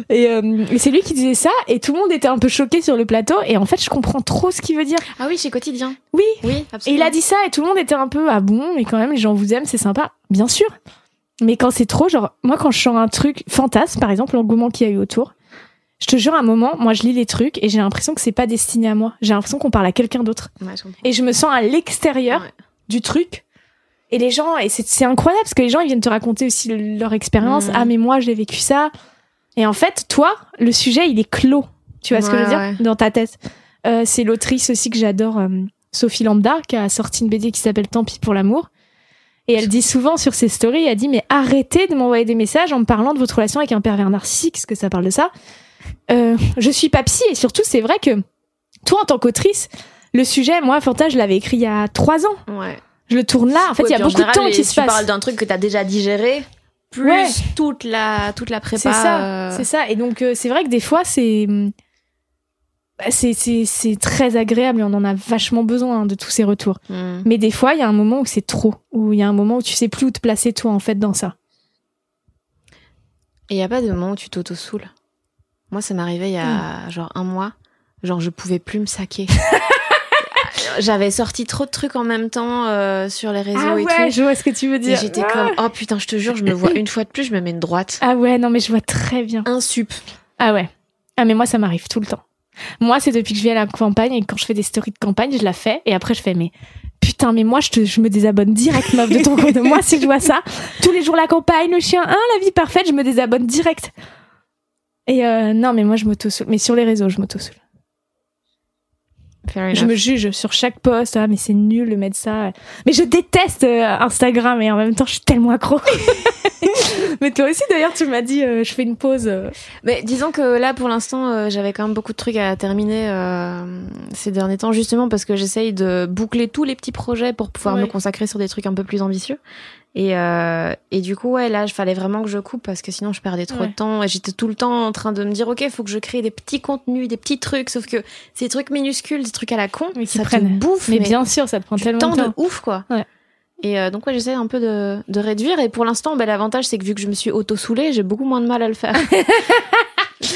Et, euh, et c'est lui qui disait ça, et tout le monde était un peu choqué sur le plateau. Et en fait, je comprends trop ce qu'il veut dire. Ah oui, chez Quotidien. Oui. Oui, Et absolument. il a dit ça, et tout le monde était un peu ah bon, mais quand même, les gens vous aiment, c'est sympa. Bien sûr. Mais quand c'est trop, genre, moi, quand je sens un truc fantasme, par exemple, l'engouement qu'il y a eu autour, je te jure, à un moment, moi, je lis les trucs et j'ai l'impression que c'est pas destiné à moi. J'ai l'impression qu'on parle à quelqu'un d'autre. Ouais. Et je me sens à l'extérieur Ouais. du truc. Et les gens, et c'est incroyable parce que les gens, ils viennent te raconter aussi le- leur expérience. Mhm. Ah, mais moi, j'ai vécu ça. Et en fait, toi, le sujet, il est clos. Tu vois ce que je veux dire? Dans ta tête. Euh, c'est l'autrice aussi que j'adore, euh, Sophie Lambda, qui a sorti une BD qui s'appelle Tant pis pour l'amour. Et elle dit souvent sur ses stories, elle dit, mais arrêtez de m'envoyer des messages en me parlant de votre relation avec un pervers narcissique, parce que ça parle de ça. Euh, je suis pas psy, et surtout, c'est vrai que toi, en tant qu'autrice, le sujet, moi, Fanta, je l'avais écrit il y a trois ans. Ouais. Je le tourne là. En fait, Ouais, il y a beaucoup de temps les- qui se Tu passe. parles d'un truc que t'as déjà digéré, plus Ouais. toute la toute la prépa. C'est ça, euh, c'est ça. Et donc, euh, c'est vrai que des fois, c'est. Bah, c'est- très agréable et on en a vachement besoin hein, de tous ces retours. hmm. Mais des fois, il y a un moment où c'est trop. Où il y a un moment où tu sais plus où te placer, toi, en fait, dans ça. Et y a pas de moment où tu t'auto-soules Moi, ça m'arrivait il y a genre un mois. Genre, je pouvais plus me saquer. J'avais sorti trop de trucs en même temps euh, sur les réseaux et tout. Ah je vois ce que tu veux dire. j'étais Ah. comme, oh putain, je te jure, je me vois une fois de plus, je me mets une droite. Ah ouais, non, mais je vois très bien. Un sup. Ah ouais. Ah, mais moi, ça m'arrive tout le temps. Moi, c'est depuis que je viens à la campagne et quand je fais des stories de campagne, je la fais et après, je fais, mais putain, mais moi, je, me désabonne direct, meuf, de ton côté. Moi, si je vois ça, tous les jours la campagne, le chien, hein, la vie parfaite, je me désabonne direct. Et euh, non, mais moi, je mauto Mais sur les réseaux, je mauto Fair Je me juge sur chaque post. Ah, mais c'est nul de mettre ça. Mais je déteste euh, Instagram et en même temps, je suis tellement accro. mais toi aussi, d'ailleurs, tu m'as dit, euh, je fais une pause. euh. Mais disons que là, pour l'instant, euh, j'avais quand même beaucoup de trucs à terminer euh, ces derniers temps, justement parce que j'essaye de boucler tous les petits projets pour pouvoir Ouais. me consacrer sur des trucs un peu plus ambitieux. Et, euh, et du coup, ouais, là, il fallait vraiment que je coupe parce que sinon, je perdais trop Ouais. de temps. Et j'étais tout le temps en train de me dire, OK, faut que je crée des petits contenus, des petits trucs. Sauf que ces trucs minuscules, des trucs à la con, Mais ça prennent. te bouffe. Mais, bien sûr, ça te prend tellement temps de temps. ouf, quoi. Ouais. Et euh, donc, ouais, j'essaie un peu de, de réduire. Et pour l'instant, bah, l'avantage, c'est que vu que je me suis auto-soulée, j'ai beaucoup moins de mal à le faire.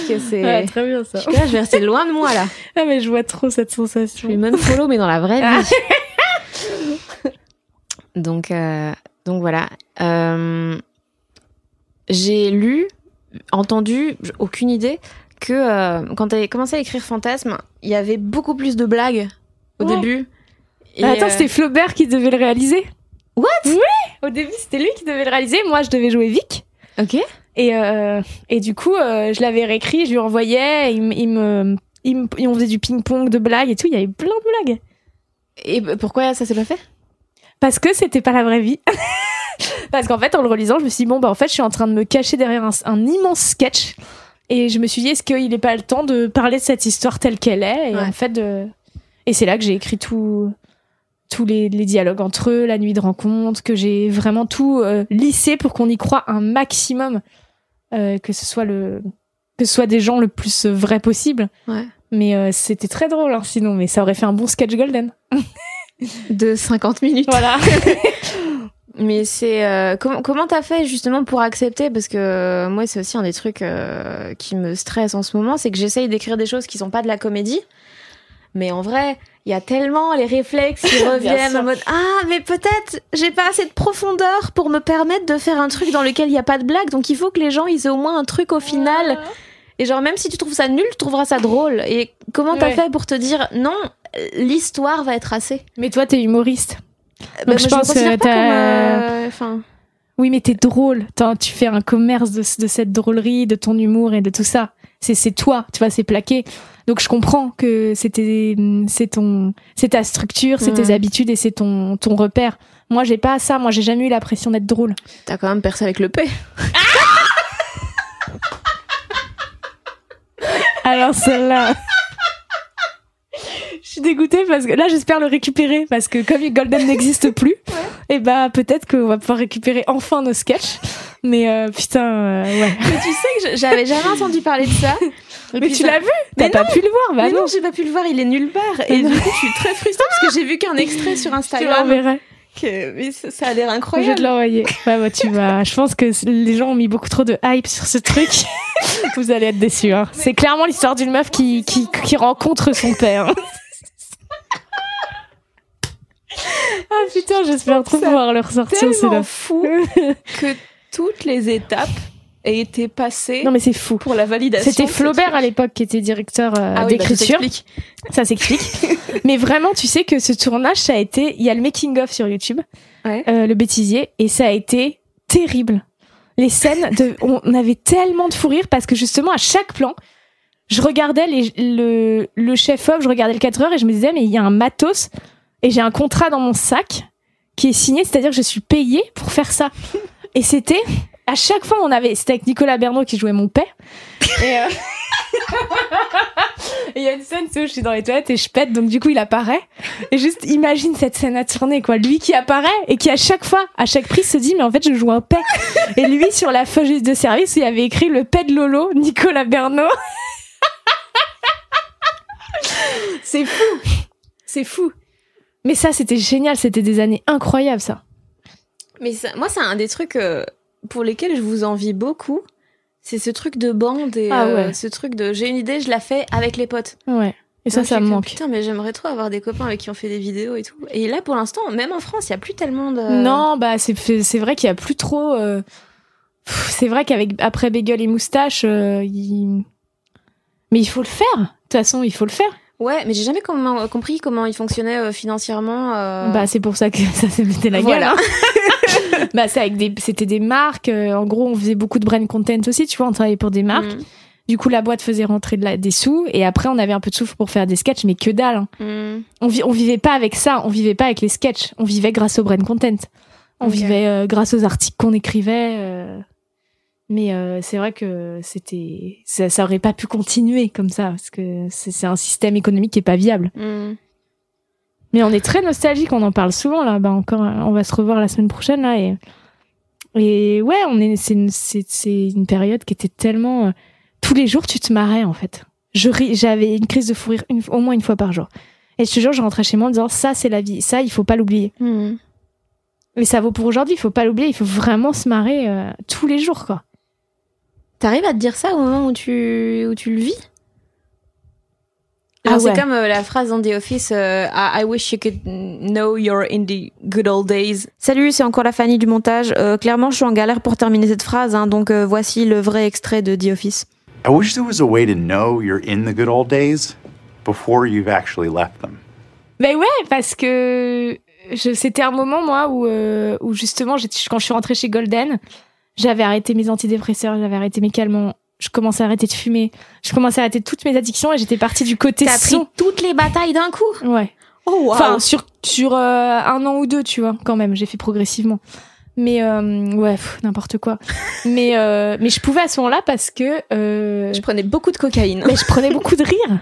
Que c'est. Ouais, très bien ça. Je là, je vais rester loin de moi là. Ah, mais je vois trop cette Je sensation. suis même follow, mais dans la vraie Ah. vie. donc, euh, donc voilà. Euh, j'ai lu, entendu, aucune idée, que euh, quand avais commencé à écrire Fantasme, il y avait beaucoup plus de blagues au Ouais. début. Et, Mais attends, euh, c'était Flaubert qui devait le réaliser. What? Oui Au début, c'était lui qui devait le réaliser. Moi, je devais jouer Vic. Ok. Et, euh, et du coup, euh, je l'avais réécrit, je lui envoyais. Il, me- il me, il me- et on faisait du ping-pong, de blagues et tout. Il y avait plein de blagues. Et pourquoi ça s'est pas fait? Parce que c'était pas la vraie vie. Parce qu'en fait, en le relisant, je me suis dit, bon, bah, en fait, je suis en train de me cacher derrière un, un immense sketch. Et je me suis dit, est-ce qu'il n'est pas le temps de parler de cette histoire telle qu'elle est? Et Ouais. en fait, de... et c'est là que j'ai écrit tout, tous les, les dialogues entre eux, la nuit de rencontre, que j'ai vraiment tout euh, lissé pour qu'on y croit un maximum. Euh, que ce soit le que ce soit des gens le plus vrai possible. Ouais. Mais euh, c'était très drôle, hein, sinon. Mais ça aurait fait un bon sketch golden. De 50 minutes. Voilà. Mais c'est euh, comment comment t'as fait justement pour accepter? Parce que euh, moi c'est aussi un des trucs euh, qui me stresse en ce moment c'est que j'essaye d'écrire des choses qui sont pas de la comédie. Mais en vrai il y a tellement les réflexes qui reviennent en mode ah mais peut-être j'ai pas assez de profondeur pour me permettre de faire un truc dans lequel il y a pas de blague. Donc il faut que les gens ils aient au moins un truc au final. Et genre même si tu trouves ça nul tu trouveras ça drôle. Et comment t'as Ouais. fait pour te dire non l'histoire va être tracée. Mais toi, t'es humoriste. Bah, Donc, moi, je me pense que t'as- euh, enfin, Oui, mais t'es drôle. Tu fais un commerce de, de cette drôlerie, de ton humour et de tout ça. C'est c'est toi, tu vois, c'est plaqué. Donc je comprends que c'était c'est ton c'est ta structure, c'est tes habitudes et c'est ton ton repère. Moi, j'ai pas ça. Moi, j'ai jamais eu la pression d'être drôle. t'as quand même percé avec le P. Alors celle-là. Je suis dégoûtée parce que là j'espère le récupérer parce que comme Golden n'existe plus, et bah peut-être qu'on va pouvoir récupérer enfin nos sketchs. Mais euh, putain, euh, ouais. Mais tu sais que j'avais jamais entendu parler de ça. Et Mais tu l'as vu? T'as pas pu le voir Bah mais non. non, j'ai pas pu le voir, il est nulle part. Et du coup, je suis très frustrée parce que j'ai vu qu'un extrait sur Instagram. l'enverrai. Que, mais ça, ça a l'air Je vais te incroyable. l'envoyer. Ouais, bah, tu vas. Je pense que les gens ont mis beaucoup trop de hype sur ce truc. Vous allez être déçus. Hein. C'est clairement l'histoire d'une meuf qui, qui, qui rencontre son père. Ah putain, j'espère trop pouvoir le ressortir. C'est fou que toutes les étapes aient été passées Non mais c'est fou. pour la validation. C'était Flaubert à l'époque qui était directeur euh, Ah oui, bah, d'écriture. ça s'explique. mais vraiment, tu sais que ce tournage, ça a été. Il y a le making of sur YouTube, Ouais. euh, le bêtisier, et ça a été terrible. Les scènes, de, on avait tellement de fou rire parce que justement à chaque plan, je regardais les, le, le chef-op, je regardais le 4 heures et je me disais mais il y a un matos et j'ai un contrat dans mon sac qui est signé, c'est-à-dire que je suis payée pour faire ça. Et c'était à chaque fois on avait, c'était avec Nicolas Bernot qui jouait mon père. Et euh, il y a une scène tu sais, où je suis dans les toilettes et je pète, donc du coup il apparaît. Et juste imagine cette scène à tourner, quoi. Lui qui apparaît et qui à chaque fois, à chaque prise se dit, mais en fait je joue un pet. Et lui sur la feuille de service, il avait écrit le pet de Lolo, Nicolas Bernot. C'est fou. C'est fou. Mais ça, c'était génial. C'était des années incroyables, ça. Mais ça- moi, c'est un des trucs euh, pour lesquels je vous envie beaucoup. C'est ce truc de bande et Ah euh, ce truc de j'ai une idée, je la fais avec les potes. Ouais. Et ça, ça me manque. Putain, mais j'aimerais trop avoir des copains avec qui on fait des vidéos et tout. Et là, pour l'instant, même en France, il y a plus tellement de. Non, bah c'est c'est vrai qu'il y a plus trop. euh, C'est vrai qu'avec après Bagel et Moustache, il... mais il faut le faire. De toute façon, il faut le faire. Ouais, mais j'ai jamais comment- compris comment il fonctionnait euh, financièrement. euh. Bah c'est pour ça que ça s'est la Voilà. gueule. hein. bah c'est avec des, c'était des marques. euh, en gros, on faisait beaucoup de brand content aussi. Tu vois, on travaillait pour des marques. Mm. Du coup, la boîte faisait rentrer de la, des sous et après, on avait un peu de sous pour faire des sketchs, mais que dalle. hein. Mm. On, vi- on vivait pas avec ça. On vivait pas avec les sketchs. On vivait grâce au brand content. On vivait euh, grâce aux articles qu'on écrivait. euh. Mais euh, c'est vrai que c'était ça, ça aurait pas pu continuer comme ça parce que c'est un système économique qui est pas viable. Mm. Mais on est très nostalgique, on en parle souvent là. Bah encore, on va se revoir la semaine prochaine là et et ouais, on est c'est une, c'est c'est une période qui était tellement euh, tous les jours tu te marrais en fait. Je ris, j'avais une crise de fou rire une, au moins une fois par jour. Et je te jure, je rentrais chez moi en disant ça c'est la vie, ça il faut pas l'oublier. Mm. Mais ça vaut pour aujourd'hui, il faut pas l'oublier, il faut vraiment se marrer euh, tous les jours quoi. T'arrives à te dire ça au moment où tu, où tu le vis? Ah ouais. C'est comme euh, la phrase dans The Office euh, I, I wish you could know you're in the good old days. Salut, c'est encore la Fanny du montage. Euh, clairement, je suis en galère pour terminer cette phrase, hein, donc euh, voici le vrai extrait de The Office. I wish there was a way to know you're in the good old days before you've actually left them. Ben ouais, parce que c'était un moment moi où, euh, où justement, quand je suis rentrée chez Golden, j'avais arrêté mes antidépresseurs, j'avais arrêté mes calmants, je commençais à arrêter de fumer, je commençais à arrêter toutes mes addictions et j'étais partie du côté T'as pris son. toutes les batailles d'un coup Ouais. Oh wow Enfin, sur, sur euh, un an ou deux, tu vois, quand même, j'ai fait progressivement. Mais euh, ouais, n'importe quoi. mais euh, mais je pouvais à ce moment-là parce que euh, Je prenais beaucoup de cocaïne. mais je prenais beaucoup de rire.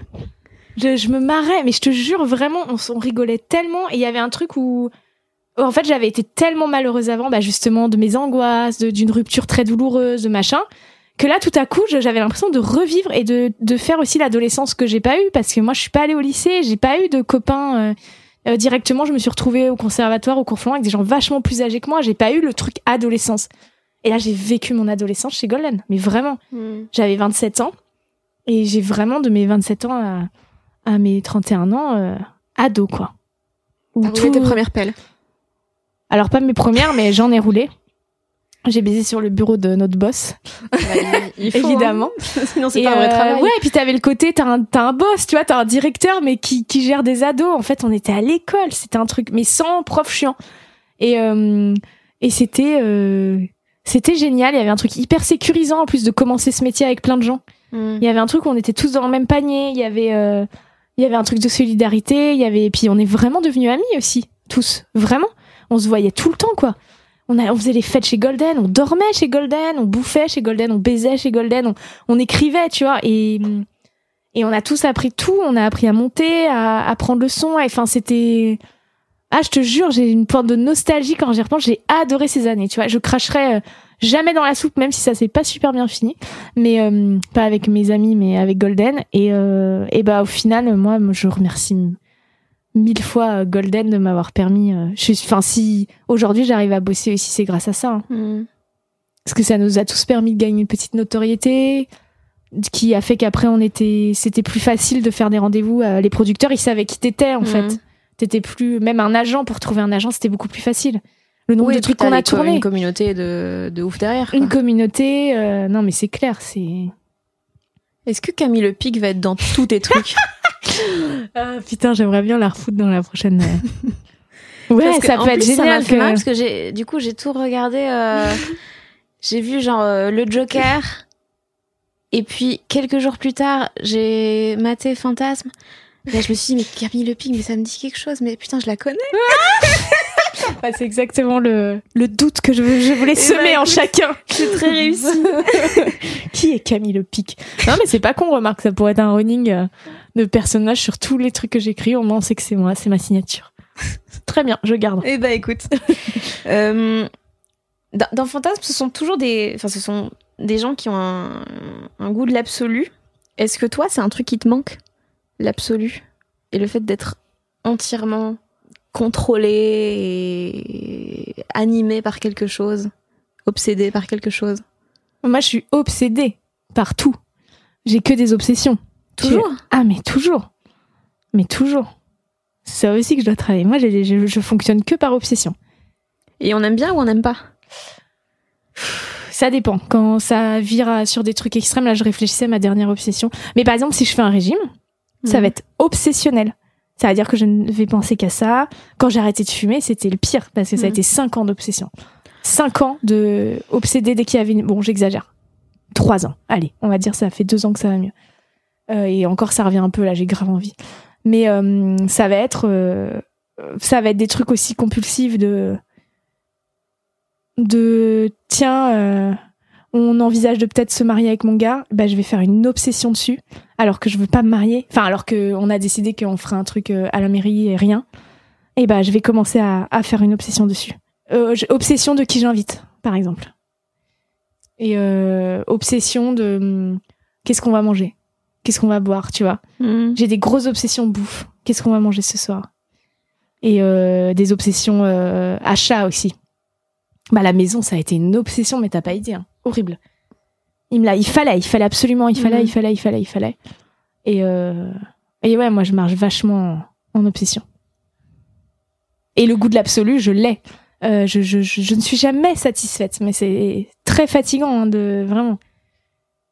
Je, je me marrais, mais je te jure vraiment, on, on rigolait tellement. Et il y avait un truc où, en fait, j'avais été tellement malheureuse avant, bah justement, de mes angoisses, d'une rupture très douloureuse, de machin, que là, tout à coup, j'avais l'impression de revivre et de, de faire aussi l'adolescence que j'ai pas eu, parce que moi, je suis pas allée au lycée, j'ai pas eu de copains. euh, euh, directement, je me suis retrouvée au conservatoire, au cours avec des gens vachement plus âgés que moi. J'ai pas eu le truc adolescence. Et là, j'ai vécu mon adolescence chez Golden. Mais vraiment. Mm. J'avais 27 ans et j'ai vraiment de mes 27 ans à, à mes 31 ans euh, ado quoi. Où tout- tes premières pelles. Alors pas mes premières mais j'en ai roulé. J'ai baisé sur le bureau de notre boss, Bah, il- faut, hein. évidemment. Sinon, c'est pas un vrai euh, travail. Ouais, et puis t'avais le côté, t'as un, t'as un boss, tu vois, t'as un directeur, mais qui, qui gère des ados. En fait, on était à l'école, c'était un truc, mais sans prof chiant. Et, euh, et c'était, euh, c'était génial. Il y avait un truc hyper sécurisant en plus de commencer ce métier avec plein de gens. Mm. Il y avait un truc où on était tous dans le même panier. Il y avait, euh, il y avait un truc de solidarité. Il y avait, et puis on est vraiment devenus amis aussi, tous, vraiment. On se voyait tout le temps, quoi. On, faisait les fêtes chez Golden, on dormait chez Golden, on bouffait chez Golden, on baisait chez Golden, on, on écrivait, tu vois. Et, et on a tous appris tout. On a appris à monter, à, à prendre le son. Enfin, c'était. Ah, je te jure, j'ai une pointe de nostalgie quand j'y repense. J'ai adoré ces années, tu vois. Je cracherais euh, jamais dans la soupe, même si ça s'est pas super bien fini mais euh, pas avec mes amis mais avec Golden et euh, et bah au final moi je remercie mille fois Golden de m'avoir permis euh, enfin si aujourd'hui j'arrive à bosser aussi c'est grâce à ça hein. Mm. parce que ça nous a tous permis de gagner une petite notoriété qui a fait qu'après on était c'était plus facile de faire des rendez-vous euh, les producteurs ils savaient qui t'étais en Mhm. fait t'étais plus même un agent pour trouver un agent c'était beaucoup plus facile le nombre Oui, de trucs qu'on a tourné Une communauté de, de ouf derrière. quoi. une communauté euh, non mais c'est clair c'est Est-ce que Camille Le Pic va être dans tous tes trucs? Ah putain, j'aimerais bien la refoutre dans la prochaine. euh. Ouais, Parce ça peut être plus, génial. que- parce que j'ai, du coup, j'ai tout regardé. euh, j'ai vu genre euh, le Joker. Et puis quelques jours plus tard, j'ai maté Fantasme. Là, je me suis dit, mais Camille Le Pic, mais ça me dit quelque chose. Mais putain, je la connais. Ouais, c'est exactement le, le doute que je, je voulais Eh semer ben, en chacun. C'est très réussi. Qui est Camille Le Pic? Non, mais c'est pas con, remarque, ça pourrait être un running euh, de personnage sur tous les trucs que j'écris. Au moins, on sait que c'est moi, c'est ma signature. Très bien, je garde. Eh ben écoute, euh, dans, dans Fantasme, ce sont toujours des, enfin ce sont des gens qui ont un, un goût de l'absolu. Est-ce que toi, c'est un truc qui te manque, l'absolu, et le fait d'être entièrement contrôlé et animé par quelque chose, obsédé par quelque chose, Moi, je suis obsédée par tout. J'ai que des obsessions. toujours? Ah, mais toujours. Mais toujours. C'est ça aussi que je dois travailler. Moi, je, je fonctionne que par obsession. Et on aime bien ou on n'aime pas? Ça dépend. Quand ça vire à- sur des trucs extrêmes, là, je réfléchissais à ma dernière obsession. Mais par exemple, si je fais un régime, ça Mhm. va être obsessionnel. Ça veut dire que je ne vais penser qu'à ça. Quand j'ai arrêté de fumer, c'était le pire parce que ça a Mhm. été cinq ans d'obsession. Cinq ans de obsédé dès qu'il y avait une... Bon, j'exagère. Trois ans. Allez, on va dire ça fait deux ans que ça va mieux. Euh, et encore, ça revient un peu là, j'ai grave envie. Mais euh, ça va être... euh, ça va être des trucs aussi compulsifs de... De... Tiens... on envisage de peut-être se marier avec mon gars, bah, je vais faire une obsession dessus, alors que je veux pas me marier. Enfin, alors qu'on a décidé qu'on ferait un truc euh, à la mairie et rien. Et bah, je vais commencer à, à faire une obsession dessus. Euh, obsession de qui j'invite, par exemple. Et euh, obsession de hum, qu'est-ce qu'on va manger, qu'est-ce qu'on va boire, tu vois? Mhm. J'ai des grosses obsessions bouffe. Qu'est-ce qu'on va manger ce soir? Et euh, des obsessions euh, achat aussi. Bah la maison, ça a été une obsession, mais t'as pas idée, hein. Horrible. Il me l'a, il fallait, il fallait absolument, il fallait, Mhm. il fallait, il fallait, il fallait. Et euh, et ouais, moi je marche vachement en, obsession. Et le goût de l'absolu, je l'ai. Euh, je, je, je, je ne suis jamais satisfaite, mais c'est très fatigant hein, de vraiment.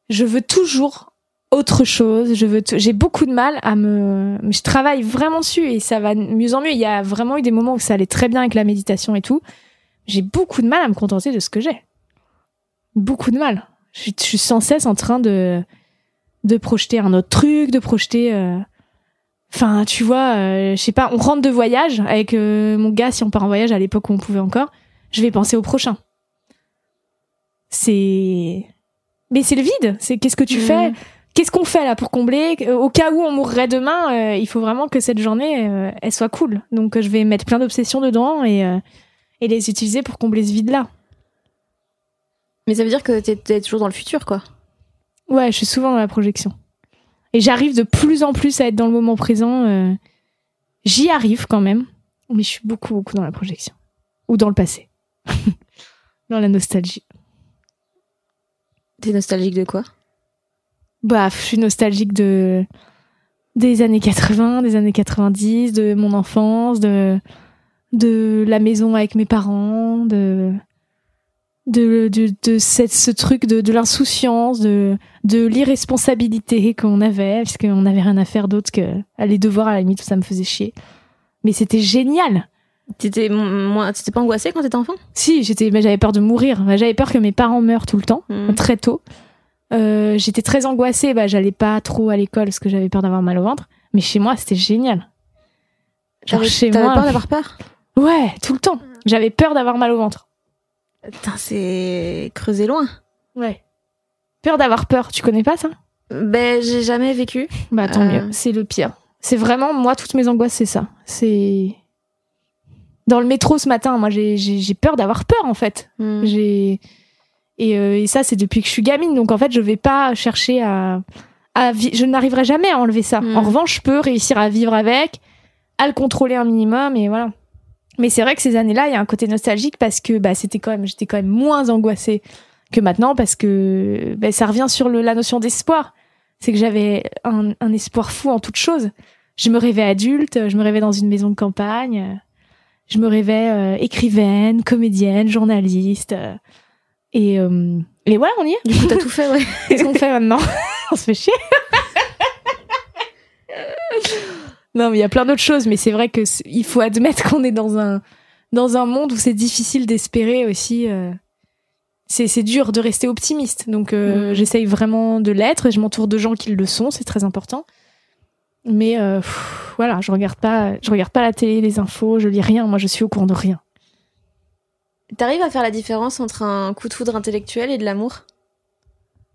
Je veux toujours autre chose. Je veux, j'ai beaucoup de mal à me, je travaille vraiment dessus et ça va de mieux en mieux. Il y a vraiment eu des moments où ça allait très bien avec la méditation et tout. J'ai beaucoup de mal à me contenter de ce que j'ai. Beaucoup de mal. Je suis, je suis sans cesse en train de, de projeter un autre truc, de projeter. euh, Enfin, tu vois, euh, je sais pas, on rentre de voyage avec euh, mon gars, si on part en voyage à l'époque où on pouvait encore, je vais penser au prochain. C'est. Mais c'est le vide. C'est qu'est-ce que tu Mhm. fais? Qu'est-ce qu'on fait là pour combler? Euh, Au cas où on mourrait demain, euh, il faut vraiment que cette journée, euh, elle soit cool. Donc je vais mettre plein d'obsessions dedans et, euh, et les utiliser pour combler ce vide-là. Mais ça veut dire que t'es, t'es toujours dans le futur, quoi. Ouais, je suis souvent dans la projection. Et j'arrive de plus en plus à être dans le moment présent. euh, J'y arrive quand même, mais je suis beaucoup, beaucoup dans la projection. Ou dans le passé. dans la nostalgie. T'es nostalgique de quoi? Bah, je suis nostalgique de des années 80, des années 90, de mon enfance, de de la maison avec mes parents, de de, de, de cette, ce truc de, de l'insouciance, de, de l'irresponsabilité qu'on avait, parce qu'on n'avait rien à faire d'autre que aller devoir à la limite, ça me faisait chier. Mais c'était génial. T'étais moins, t'étais pas angoissée quand t'étais enfant? Si, j'étais, mais j'avais peur de mourir. Bah, J'avais peur que mes parents meurent tout le temps, Mm. très tôt. Euh, j'étais très angoissée. Bah, j'allais pas trop à l'école parce que j'avais peur d'avoir mal au ventre. Mais chez moi, c'était génial. Genre T'avais chez t'avais moi. peur d'avoir peur? Ouais, tout le temps. J'avais peur d'avoir mal au ventre. Putain, c'est creusé loin. Ouais. Peur d'avoir peur. Tu connais pas ça? Ben, j'ai jamais vécu. Bah tant Euh. mieux. C'est le pire. C'est vraiment moi toutes mes angoisses, c'est ça. C'est dans le métro ce matin. Moi, j'ai peur d'avoir peur en fait. Hmm. J'ai et, euh, et ça c'est depuis que je suis gamine. Donc en fait, je vais pas chercher à, à je n'arriverai jamais à enlever ça. Mm. En revanche, je peux réussir à vivre avec, à le contrôler un minimum et voilà. Mais c'est vrai que ces années-là, il y a un côté nostalgique parce que bah c'était quand même j'étais quand même moins angoissée que maintenant parce que bah, ça revient sur le, la notion d'espoir. C'est que j'avais un, un espoir fou en toute chose. Je me rêvais adulte, je me rêvais dans une maison de campagne, je me rêvais euh, écrivaine, comédienne, journaliste. euh, et, euh, et voilà, on y est. Du coup, t'as tout fait, ouais. Qu'est-ce qu'on fait maintenant? On se fait chier. non, mais il y a plein d'autres choses, mais c'est vrai que il faut admettre qu'on est dans un dans un monde où c'est difficile d'espérer aussi. euh, c'est c'est dur de rester optimiste, donc euh, Mm. j'essaye vraiment de l'être. et Je m'entoure de gens qui le sont, c'est très important. Mais euh, pff, voilà, je regarde pas, je regarde pas la télé, les infos, je lis rien. Moi, je suis au courant de rien. T'arrives à faire la différence entre un coup de foudre intellectuel et de l'amour?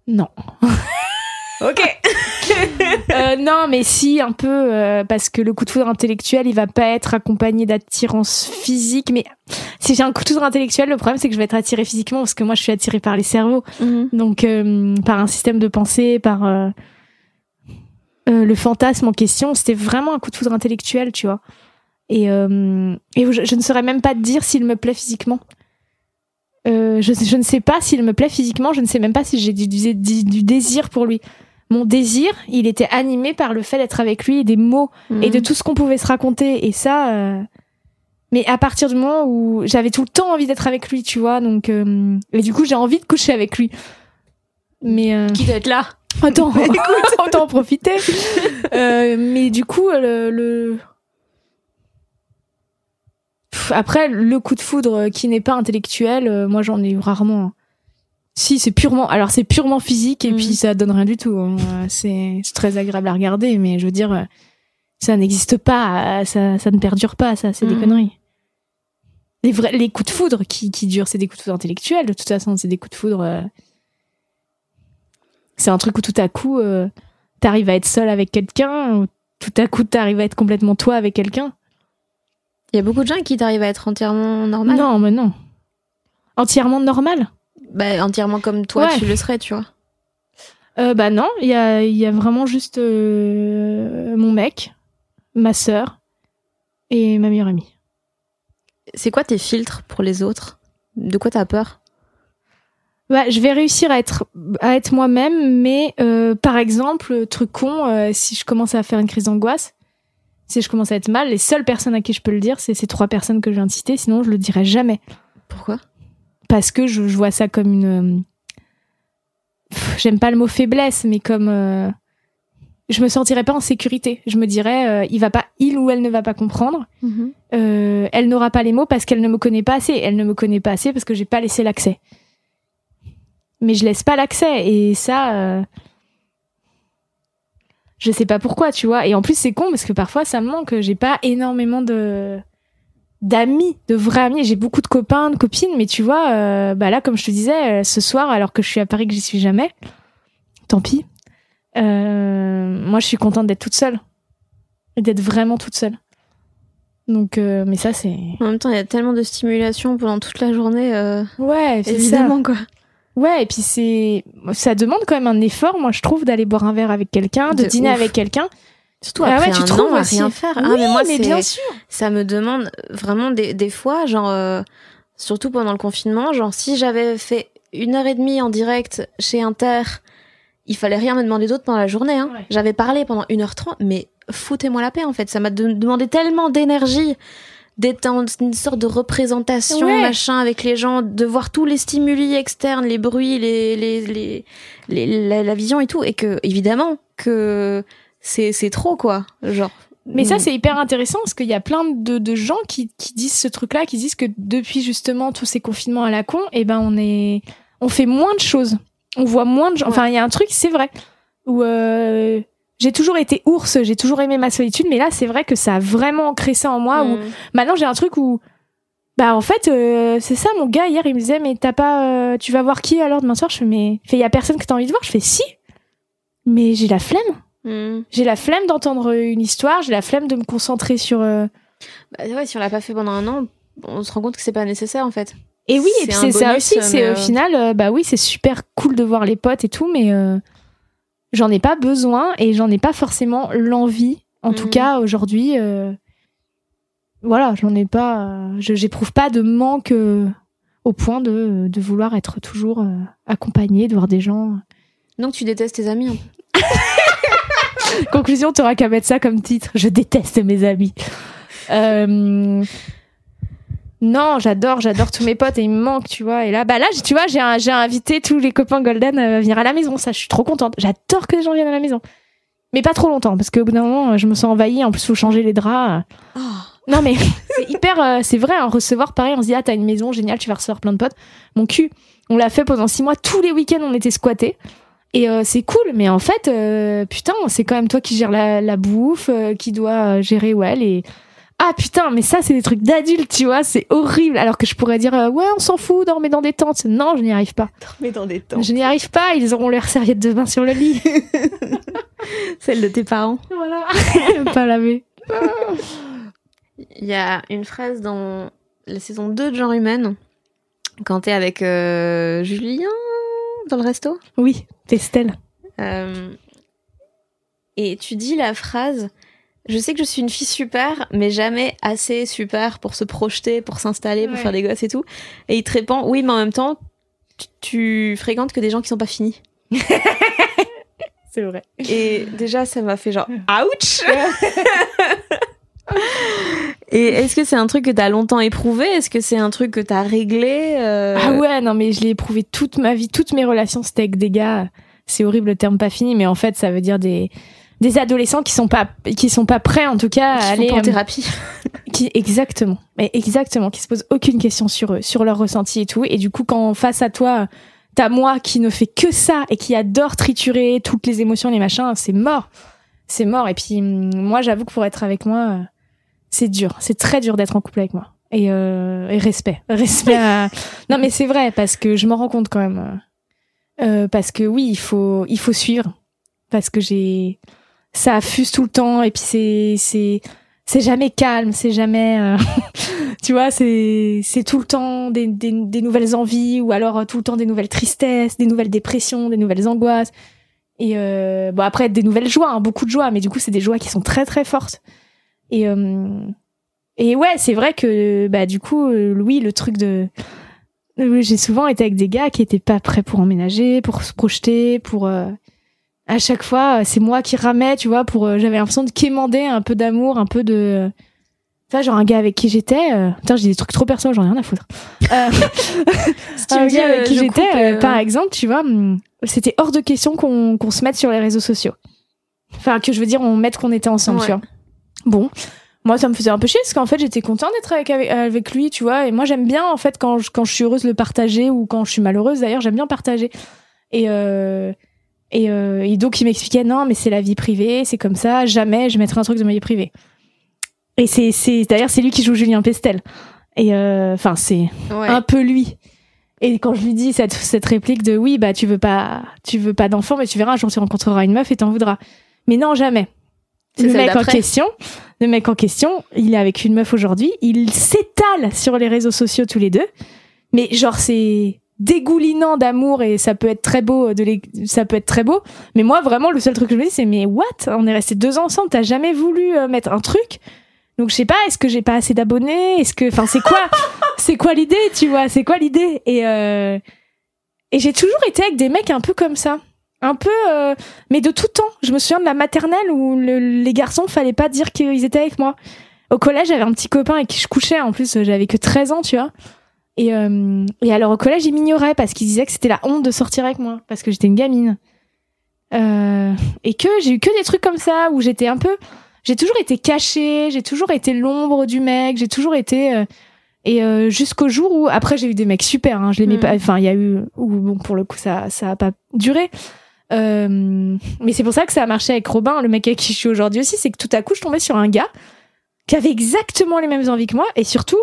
Non. Ok. Euh, non, mais si, un peu, euh, parce que le coup de foudre intellectuel, il va pas être accompagné d'attirance physique. Mais si j'ai un coup de foudre intellectuel, le problème, c'est que je vais être attirée physiquement, parce que moi, je suis attirée par les cerveaux. Donc, euh, par un système de pensée, par euh, euh, le fantasme en question. C'était vraiment un coup de foudre intellectuel, tu vois. Et, euh, et je, je ne saurais même pas te dire s'il me plaît physiquement. Euh, je, je ne sais pas s'il me plaît physiquement, je ne sais même pas si j'ai du, du- du- du désir pour lui. Mon désir, il était animé par le fait d'être avec lui et des mots et de tout ce qu'on pouvait se raconter. Et ça, euh, mais à partir du moment où j'avais tout le temps envie d'être avec lui, tu vois, donc euh, et du coup j'ai envie de coucher avec lui. Mais euh, Qui doit être là? Autant, autant en profiter. Euh, mais du coup, le, le- Pff, après le coup de foudre qui n'est pas intellectuel, euh, moi j'en ai eu rarement. Si c'est purement, alors c'est purement physique et puis ça donne rien du tout. hein. C'est très agréable à regarder, mais je veux dire, ça n'existe pas, ça, ça ne perdure pas, ça, c'est des Mhm. conneries. Les vrais, les coups de foudre qui, qui durent, c'est des coups de foudre intellectuels. De toute façon, c'est des coups de foudre. euh, C'est un truc où tout à coup, euh, t'arrives à être seul avec quelqu'un, ou tout à coup, t'arrives à être complètement toi avec quelqu'un. Il y a beaucoup de gens qui t'arrivent à être entièrement normal. Non, mais non. Entièrement normal. Bah, entièrement comme toi, Ouais. tu le serais, tu vois. Euh, bah non, il y a, il y a vraiment juste euh, mon mec, ma sœur et ma meilleure amie. C'est quoi tes filtres pour les autres? De quoi t'as peur? Bah, je vais réussir à être, à être moi-même, mais euh, par exemple, truc con, euh, si je commence à faire une crise d'angoisse, si je commence à être mal, les seules personnes à qui je peux le dire, c'est ces trois personnes que je viens de citer, sinon je le dirai jamais. Pourquoi? Parce que je, je vois ça comme une... euh, J'aime pas le mot faiblesse, mais comme... euh, je me sentirais pas en sécurité. Je me dirais, euh, il va pas, il ou elle ne va pas comprendre. Euh, elle n'aura pas les mots parce qu'elle ne me connaît pas assez. Elle ne me connaît pas assez parce que j'ai pas laissé l'accès. Mais je laisse pas l'accès et ça, je sais pas pourquoi, tu vois. Et en plus c'est con parce que parfois ça me manque. J'ai pas énormément de d'amis, de vrais amis. J'ai beaucoup de copains, de copines, mais tu vois, euh, bah là comme je te disais, euh, ce soir alors que je suis à Paris que j'y suis jamais, tant pis. Euh, moi je suis contente d'être toute seule et d'être vraiment toute seule. Donc, euh, mais ça, c'est. En même temps, il y a tellement de stimulation pendant toute la journée. euh, Ouais, ça. évidemment, quoi. Ouais, et puis c'est. Ça demande quand même un effort, moi, je trouve, d'aller boire un verre avec quelqu'un, de, De dîner ouf. avec quelqu'un. Surtout Ah après ouais, tu un an à rien faire. ah, Oui, mais moi, mais bien sûr. ça me demande vraiment des, des fois, genre, euh, surtout pendant le confinement, genre, si j'avais fait une heure et demie en direct chez Inter, il fallait rien me demander d'autre pendant la journée. Hein. Ouais. J'avais parlé pendant 1h30, mais foutez-moi la paix, en fait. Ça m'a de- demandé tellement d'énergie d'être dans une sorte de représentation Ouais. machin avec les gens, de voir tous les stimuli externes, les bruits, les, les, les, les- la, la vision et tout, et que évidemment que c'est c'est trop quoi, genre. Mais ça, c'est hyper intéressant parce qu'il y a plein de, de gens qui, qui disent ce truc-là, qui disent que depuis justement tous ces confinements à la con, eh ben on est, on fait moins de choses, on voit moins de gens. Enfin, il y a un truc, c'est vrai, où euh, j'ai toujours été ours, j'ai toujours aimé ma solitude, mais là, c'est vrai que ça a vraiment ancré ça en moi. Où Mm. maintenant, j'ai un truc où, bah en fait, euh, c'est ça. Mon gars hier, il me disait, mais t'as pas, euh, tu vas voir qui alors demain soir? Je fais, mais, il y a personne que t'as envie de voir? Je fais, si, mais j'ai la flemme. Mm. J'ai la flemme d'entendre une histoire, j'ai la flemme de me concentrer sur. euh, Bah ouais, si on l'a pas fait pendant un an, on se rend compte que c'est pas nécessaire en fait. Et oui, et C'est puis c'est ça aussi, c'est mais, au euh, final, euh, bah oui, c'est super cool de voir les potes et tout, mais euh, j'en ai pas besoin et j'en ai pas forcément l'envie. En tout Mhm. cas, aujourd'hui, euh, voilà, j'en ai pas, euh, j'éprouve pas de manque euh, au point de, de vouloir être toujours euh, accompagnée, de voir des gens. Donc tu détestes tes amis. Conclusion, t'auras qu'à mettre ça comme titre. Je déteste mes amis. Euh, Non, j'adore, j'adore tous mes potes et ils me manquent, tu vois. Et là, bah là, j'ai- tu vois, j'ai invité tous les copains Golden à venir à la maison. Ça, je suis trop contente. J'adore que les gens viennent à la maison. Mais pas trop longtemps, parce qu'au bout d'un moment, je me sens envahie. En plus, faut changer les draps. Non, mais c'est hyper, euh, c'est vrai, en recevoir, pareil, on se dit, ah, t'as une maison, génial, tu vas recevoir plein de potes. Mon cul, on l'a fait pendant six mois, tous les week-ends, on était squattés. Et euh, c'est cool, mais en fait, euh, putain, c'est quand même toi qui gères la, la bouffe, euh, qui doit euh, gérer, ouais, les... Ah putain, mais ça, c'est des trucs d'adultes, tu vois, c'est horrible. Alors que je pourrais dire, euh, ouais, on s'en fout, dormez dans des tentes. Non, je n'y arrive pas. Mais dans des temps. Je n'y arrive pas, ils auront leurs serviettes de bain sur le lit. Celle de tes parents. voilà. pas lavé. Il y a une phrase dans la saison 2 de Genre Humaine, quand t'es avec euh, Julien dans le resto? Oui, Estelle. Euh, et tu dis la phrase Je sais que je suis une fille super, mais jamais assez super pour se projeter, pour s'installer, pour Ouais. faire des gosses et tout. Et il te répond Oui, mais en même temps, tu, tu fréquentes que des gens qui sont pas finis. C'est vrai. Et déjà, ça m'a fait genre Ouch Et est-ce que c'est un truc que t'as longtemps éprouvé? Est-ce que c'est un truc que t'as réglé euh, Ah ouais, non, mais je l'ai éprouvé toute ma vie, toutes mes relations, c'était avec des gars. C'est horrible le terme pas fini, mais en fait, ça veut dire des, des adolescents qui sont pas, qui sont pas prêts, en tout cas, qui à aller. en euh, thérapie qui, exactement. Mais exactement, qui se posent aucune question sur eux, sur leurs ressentis et tout. Et du coup, quand face à toi, t'as moi qui ne fait que ça et qui adore triturer toutes les émotions, les machins, c'est mort. C'est mort. Et puis, hum, moi, j'avoue que pour être avec moi, euh, c'est dur. C'est très dur d'être en couple avec moi. Et, euh, et respect. Respect à... Non, mais c'est vrai, parce que je m'en rends compte quand même. Euh, parce que oui, il faut, il faut suivre. Parce que j'ai, ça affuse tout le temps et puis c'est, c'est, c'est jamais calme, c'est jamais, euh, tu vois, c'est, c'est tout le temps des, des, des nouvelles envies ou alors euh, tout le temps des nouvelles tristesses, des nouvelles dépressions, des nouvelles angoisses. Et euh, bon après des nouvelles joies, hein, beaucoup de joies, mais du coup c'est des joies qui sont très très fortes. Et euh, et ouais, c'est vrai que bah du coup euh, Louis, le truc de euh, j'ai souvent été avec des gars qui étaient pas prêts pour emménager, pour se projeter, pour euh, à chaque fois euh, c'est moi qui ramais, tu vois, pour j'avais l'impression de quémander un peu d'amour, un peu de tu vois, genre un gars avec qui j'étais, euh, putain, j'ai des trucs trop perso, j'en ai rien à foutre. Euh, tu un me dis, gars avec qui j'étais, euh, par exemple, tu vois, hum, c'était hors de question qu'on se mette sur les réseaux sociaux. Enfin, que je veux dire, on mette qu'on était ensemble, Ouais. tu vois. Bon, moi, ça me faisait un peu chier parce qu'en fait, j'étais contente d'être avec, avec, lui, tu vois. Et moi, j'aime bien, en fait, quand je, quand je suis heureuse, le partager ou quand je suis malheureuse, d'ailleurs, j'aime bien partager. Et, euh, et, euh, et donc, il m'expliquait, non, mais c'est la vie privée, c'est comme ça, jamais je mettrai un truc de ma vie privée. Et c'est, c'est, d'ailleurs, c'est lui qui joue Julien Pestel. Et, euh, enfin, c'est Ouais. un peu lui. Et quand je lui dis cette, cette réplique de oui, bah, tu veux pas, tu veux pas d'enfant, mais tu verras, un jour tu rencontreras une meuf et t'en voudras. Mais non, jamais. Le mec en question, le mec en question, il est avec une meuf aujourd'hui, il s'étale sur les réseaux sociaux tous les deux. Mais genre, c'est dégoulinant d'amour et ça peut être très beau de les... ça peut être très beau mais moi vraiment le seul truc que je me dis c'est mais what? On est restés deux ans ensemble t'as jamais voulu euh, mettre un truc? Donc je sais pas est-ce que j'ai pas assez d'abonnés? Est-ce que enfin c'est quoi? C'est quoi l'idée tu vois? C'est quoi l'idée? Et euh, et j'ai toujours été avec des mecs un peu comme ça. Un peu euh, mais de tout temps. Je me souviens de la maternelle où le- les garçons fallait pas dire qu'ils étaient avec moi. Au collège, j'avais un petit copain avec qui je couchais. En plus, j'avais que 13 ans, tu vois. Et, euh, et alors au collège, il m'ignorait parce qu'il disait que c'était la honte de sortir avec moi parce que j'étais une gamine. Euh, et que j'ai eu que des trucs comme ça où j'étais un peu, j'ai toujours été cachée, j'ai toujours été l'ombre du mec, j'ai toujours été euh, et euh, jusqu'au jour où après j'ai eu des mecs super, hein, je l'aimais Mm. pas, enfin il y a eu où bon pour le coup ça ça a pas duré. Euh, mais c'est pour ça que ça a marché avec Robin, le mec avec qui je suis aujourd'hui aussi, c'est que tout à coup je tombais sur un gars qui avait exactement les mêmes envies que moi et surtout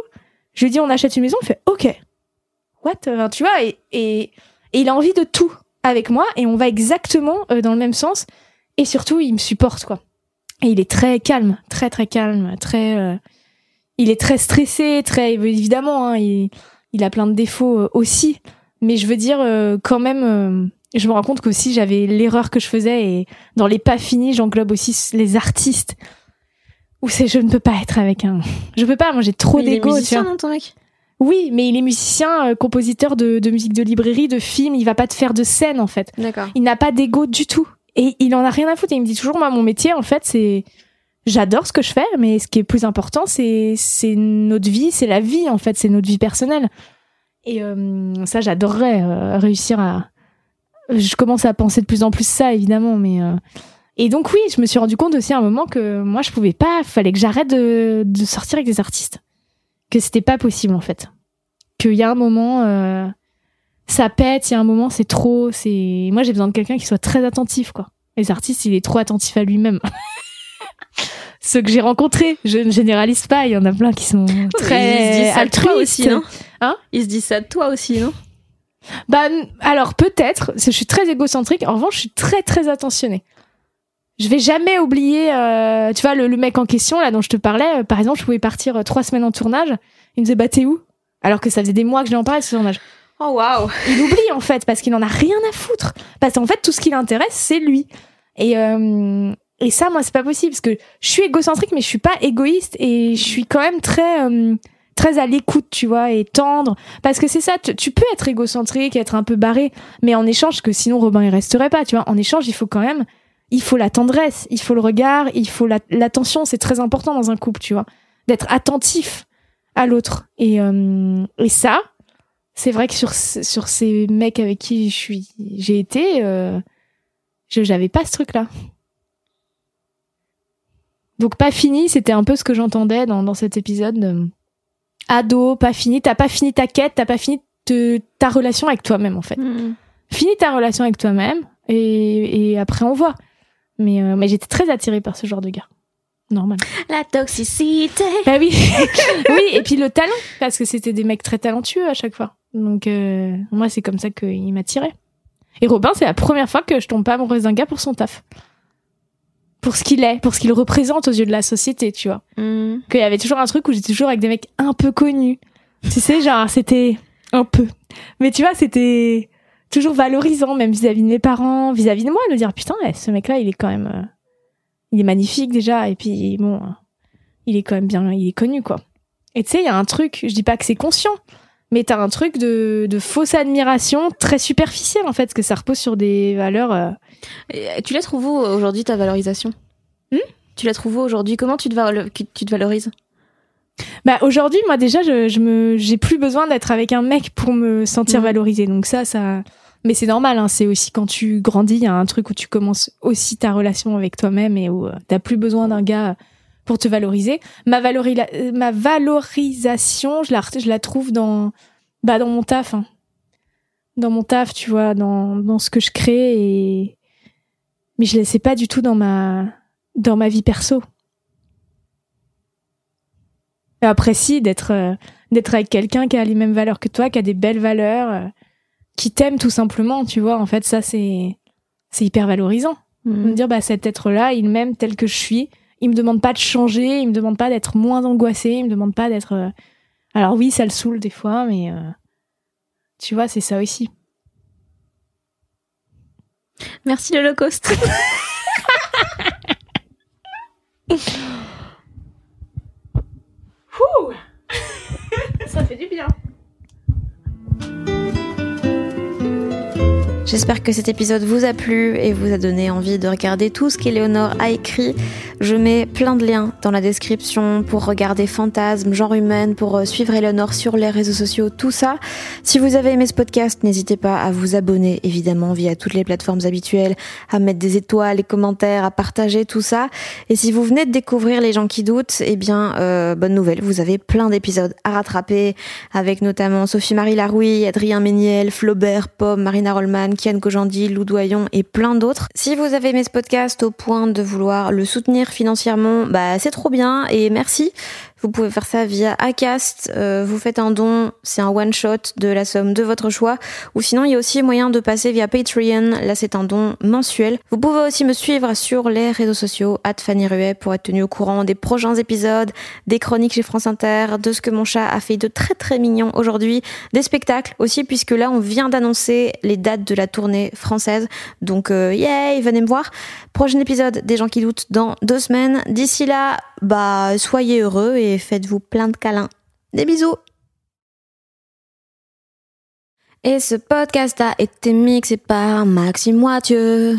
je lui dis on achète une maison, il fait ok, what, Enfin, tu vois et, et et il a envie de tout avec moi et on va exactement euh, dans le même sens et surtout il me supporte quoi. Et il est très calme, très très calme, très euh, il est très stressé, très évidemment hein, il il a plein de défauts euh, aussi, mais je veux dire euh, quand même je me rends compte qu'aussi j'avais l'erreur que je faisais et dans les pas finis, j'englobe aussi les artistes où c'est je ne peux pas être avec un je peux pas, moi j'ai trop Il est musicien, non, ton mec? Oui, mais il est musicien, euh, compositeur de, de musique de librairie, de film, il va pas te faire de scène en fait. D'accord. Il n'a pas d'ego du tout. Et il en a rien à foutre. Et il me dit toujours, moi, mon métier, en fait, c'est. J'adore ce que je fais, mais ce qui est plus important, c'est c'est notre vie, c'est la vie, en fait, c'est notre vie personnelle. Et euh, ça, j'adorerais euh, réussir à. Je commence à penser de plus en plus ça, évidemment, mais. euh, Et donc, oui, je me suis rendu compte aussi à un moment que moi, je pouvais pas, fallait que j'arrête de, de sortir avec des artistes. Que c'était pas possible, en fait. Qu'il y a un moment. Ça pète, il y a un moment, c'est trop. C'est moi, j'ai besoin de quelqu'un qui soit très attentif, quoi. Les artistes, il est trop attentif à lui-même. Ceux que j'ai rencontrés, je ne généralise pas. Il y en a plein qui sont très Ils se aussi, non? Hein? Ils se disent ça de toi aussi, non? Bah, alors peut-être. Je suis très égocentrique. En revanche, je suis très très attentionnée. Je vais jamais oublier. euh, tu vois, le, le mec en question là dont je te parlais. euh, par exemple, je pouvais partir euh, trois semaines en tournage. Il me disait bah t'es où? Alors que ça faisait des mois que je lui en parlais de ce tournage. Oh waouh. Il oublie en fait parce qu'il en a rien à foutre. Parce qu'en fait tout ce qui l'intéresse c'est lui. Et euh, et ça moi c'est pas possible parce que je suis égocentrique mais je suis pas égoïste. Et je suis quand même très euh, très à l'écoute tu vois et tendre. Parce que c'est ça tu, peux être égocentrique être un peu barré mais en échange que sinon Robin il resterait pas tu vois. En échange il faut quand même il faut la tendresse il faut le regard il faut la- l'attention. C'est très important dans un couple tu vois d'être attentif à l'autre. Et euh, et ça c'est vrai que sur sur ces mecs avec qui je suis j'ai été euh, je j'avais pas ce truc là donc pas fini c'était un peu ce que j'entendais dans, dans cet épisode de ado pas fini. T'as pas fini ta quête t'as pas fini te- ta relation avec toi-même en fait. Hmm. finis ta relation avec toi-même et, et après on voit. Mais euh, mais j'étais très attirée par ce genre de gars. Normal. La toxicité. Bah oui. Oui et puis le talent parce que c'était des mecs très talentueux à chaque fois donc euh, moi c'est comme ça qu'il m'attirait et Robin c'est la première fois que je tombe pas amoureuse d'un gars pour son taf. Pour ce qu'il est pour ce qu'il représente aux yeux de la société tu vois. Hmm. qu'il y avait toujours un truc où j'étais toujours avec des mecs un peu connus. Tu sais genre c'était un peu. Mais tu vois c'était toujours valorisant même vis-à-vis de mes parents vis-à-vis de moi de dire putain ouais, ce mec là il est quand même euh, il est magnifique déjà. Et puis bon euh, il est quand même bien il est connu quoi. Et tu sais il y a un truc je dis pas que c'est conscient mais t'as un truc de, de fausse admiration très superficielle en fait parce que ça repose sur des valeurs euh, Et Tu la trouves où aujourd'hui ta valorisation? Hmm? Tu la trouves où aujourd'hui? Comment tu te, valo- tu te valorises? Bah aujourd'hui, moi déjà, je, je me, j'ai plus besoin d'être avec un mec pour me sentir Mhm. valorisée. Donc ça, ça, mais c'est normal. Hein, c'est aussi quand tu grandis, il y a un truc où tu commences aussi ta relation avec toi-même et où euh, t'as plus besoin d'un gars pour te valoriser. Ma valori- euh, ma valorisation, je la, je la trouve dans, bah dans mon taf, hein. dans mon taf, tu vois, dans dans ce que je crée et, mais je la sais pas du tout dans ma dans ma vie perso. Et après, si, d'être euh, d'être avec quelqu'un qui a les mêmes valeurs que toi, qui a des belles valeurs, euh, qui t'aime tout simplement, tu vois. En fait, ça, c'est c'est hyper valorisant. De me dire, bah, cet être-là, il m'aime tel que je suis. Il me demande pas de changer, il me demande pas d'être moins angoissé, il me demande pas d'être. euh, Alors oui, ça le saoule des fois, mais euh, tu vois, c'est ça aussi. Merci l'Holocauste. Ça fait du bien. J'espère que cet épisode vous a plu et vous a donné envie de regarder tout ce qu'Éléonore a écrit. Je mets plein de liens dans la description pour regarder Fantasme, Genre Humaine, pour euh, suivre Éléonore sur les réseaux sociaux, tout ça. Si vous avez aimé ce podcast, n'hésitez pas à vous abonner, évidemment, via toutes les plateformes habituelles, à mettre des étoiles, les commentaires, à partager tout ça. Et si vous venez de découvrir Les gens qui doutent, eh bien, euh, bonne nouvelle, vous avez plein d'épisodes à rattraper, avec notamment Sophie-Marie Larouille, Adrien Méniel, Flaubert, Pomme, Marina Rollman, Kian Kojandi, Lou Doyon et plein d'autres. Si vous avez aimé ce podcast au point de vouloir le soutenir financièrement, bah c'est trop bien et merci. Vous pouvez faire ça via Acast. Euh, vous faites un don, c'est un one shot de la somme de votre choix. Ou sinon, il y a aussi moyen de passer via Patreon. Là, c'est un don mensuel. Vous pouvez aussi me suivre sur les réseaux sociaux Fanny Ruet pour être tenu au courant des prochains épisodes, des chroniques chez France Inter, de ce que mon chat a fait de très très mignon aujourd'hui, des spectacles aussi puisque là, on vient d'annoncer les dates de la tournée française. Donc, euh, yay, venez me voir. Prochain épisode des gens qui doutent dans deux semaines. D'ici là, bah, soyez heureux et faites-vous plein de câlins. Des bisous Et ce podcast a été mixé par Maxime Moitieu.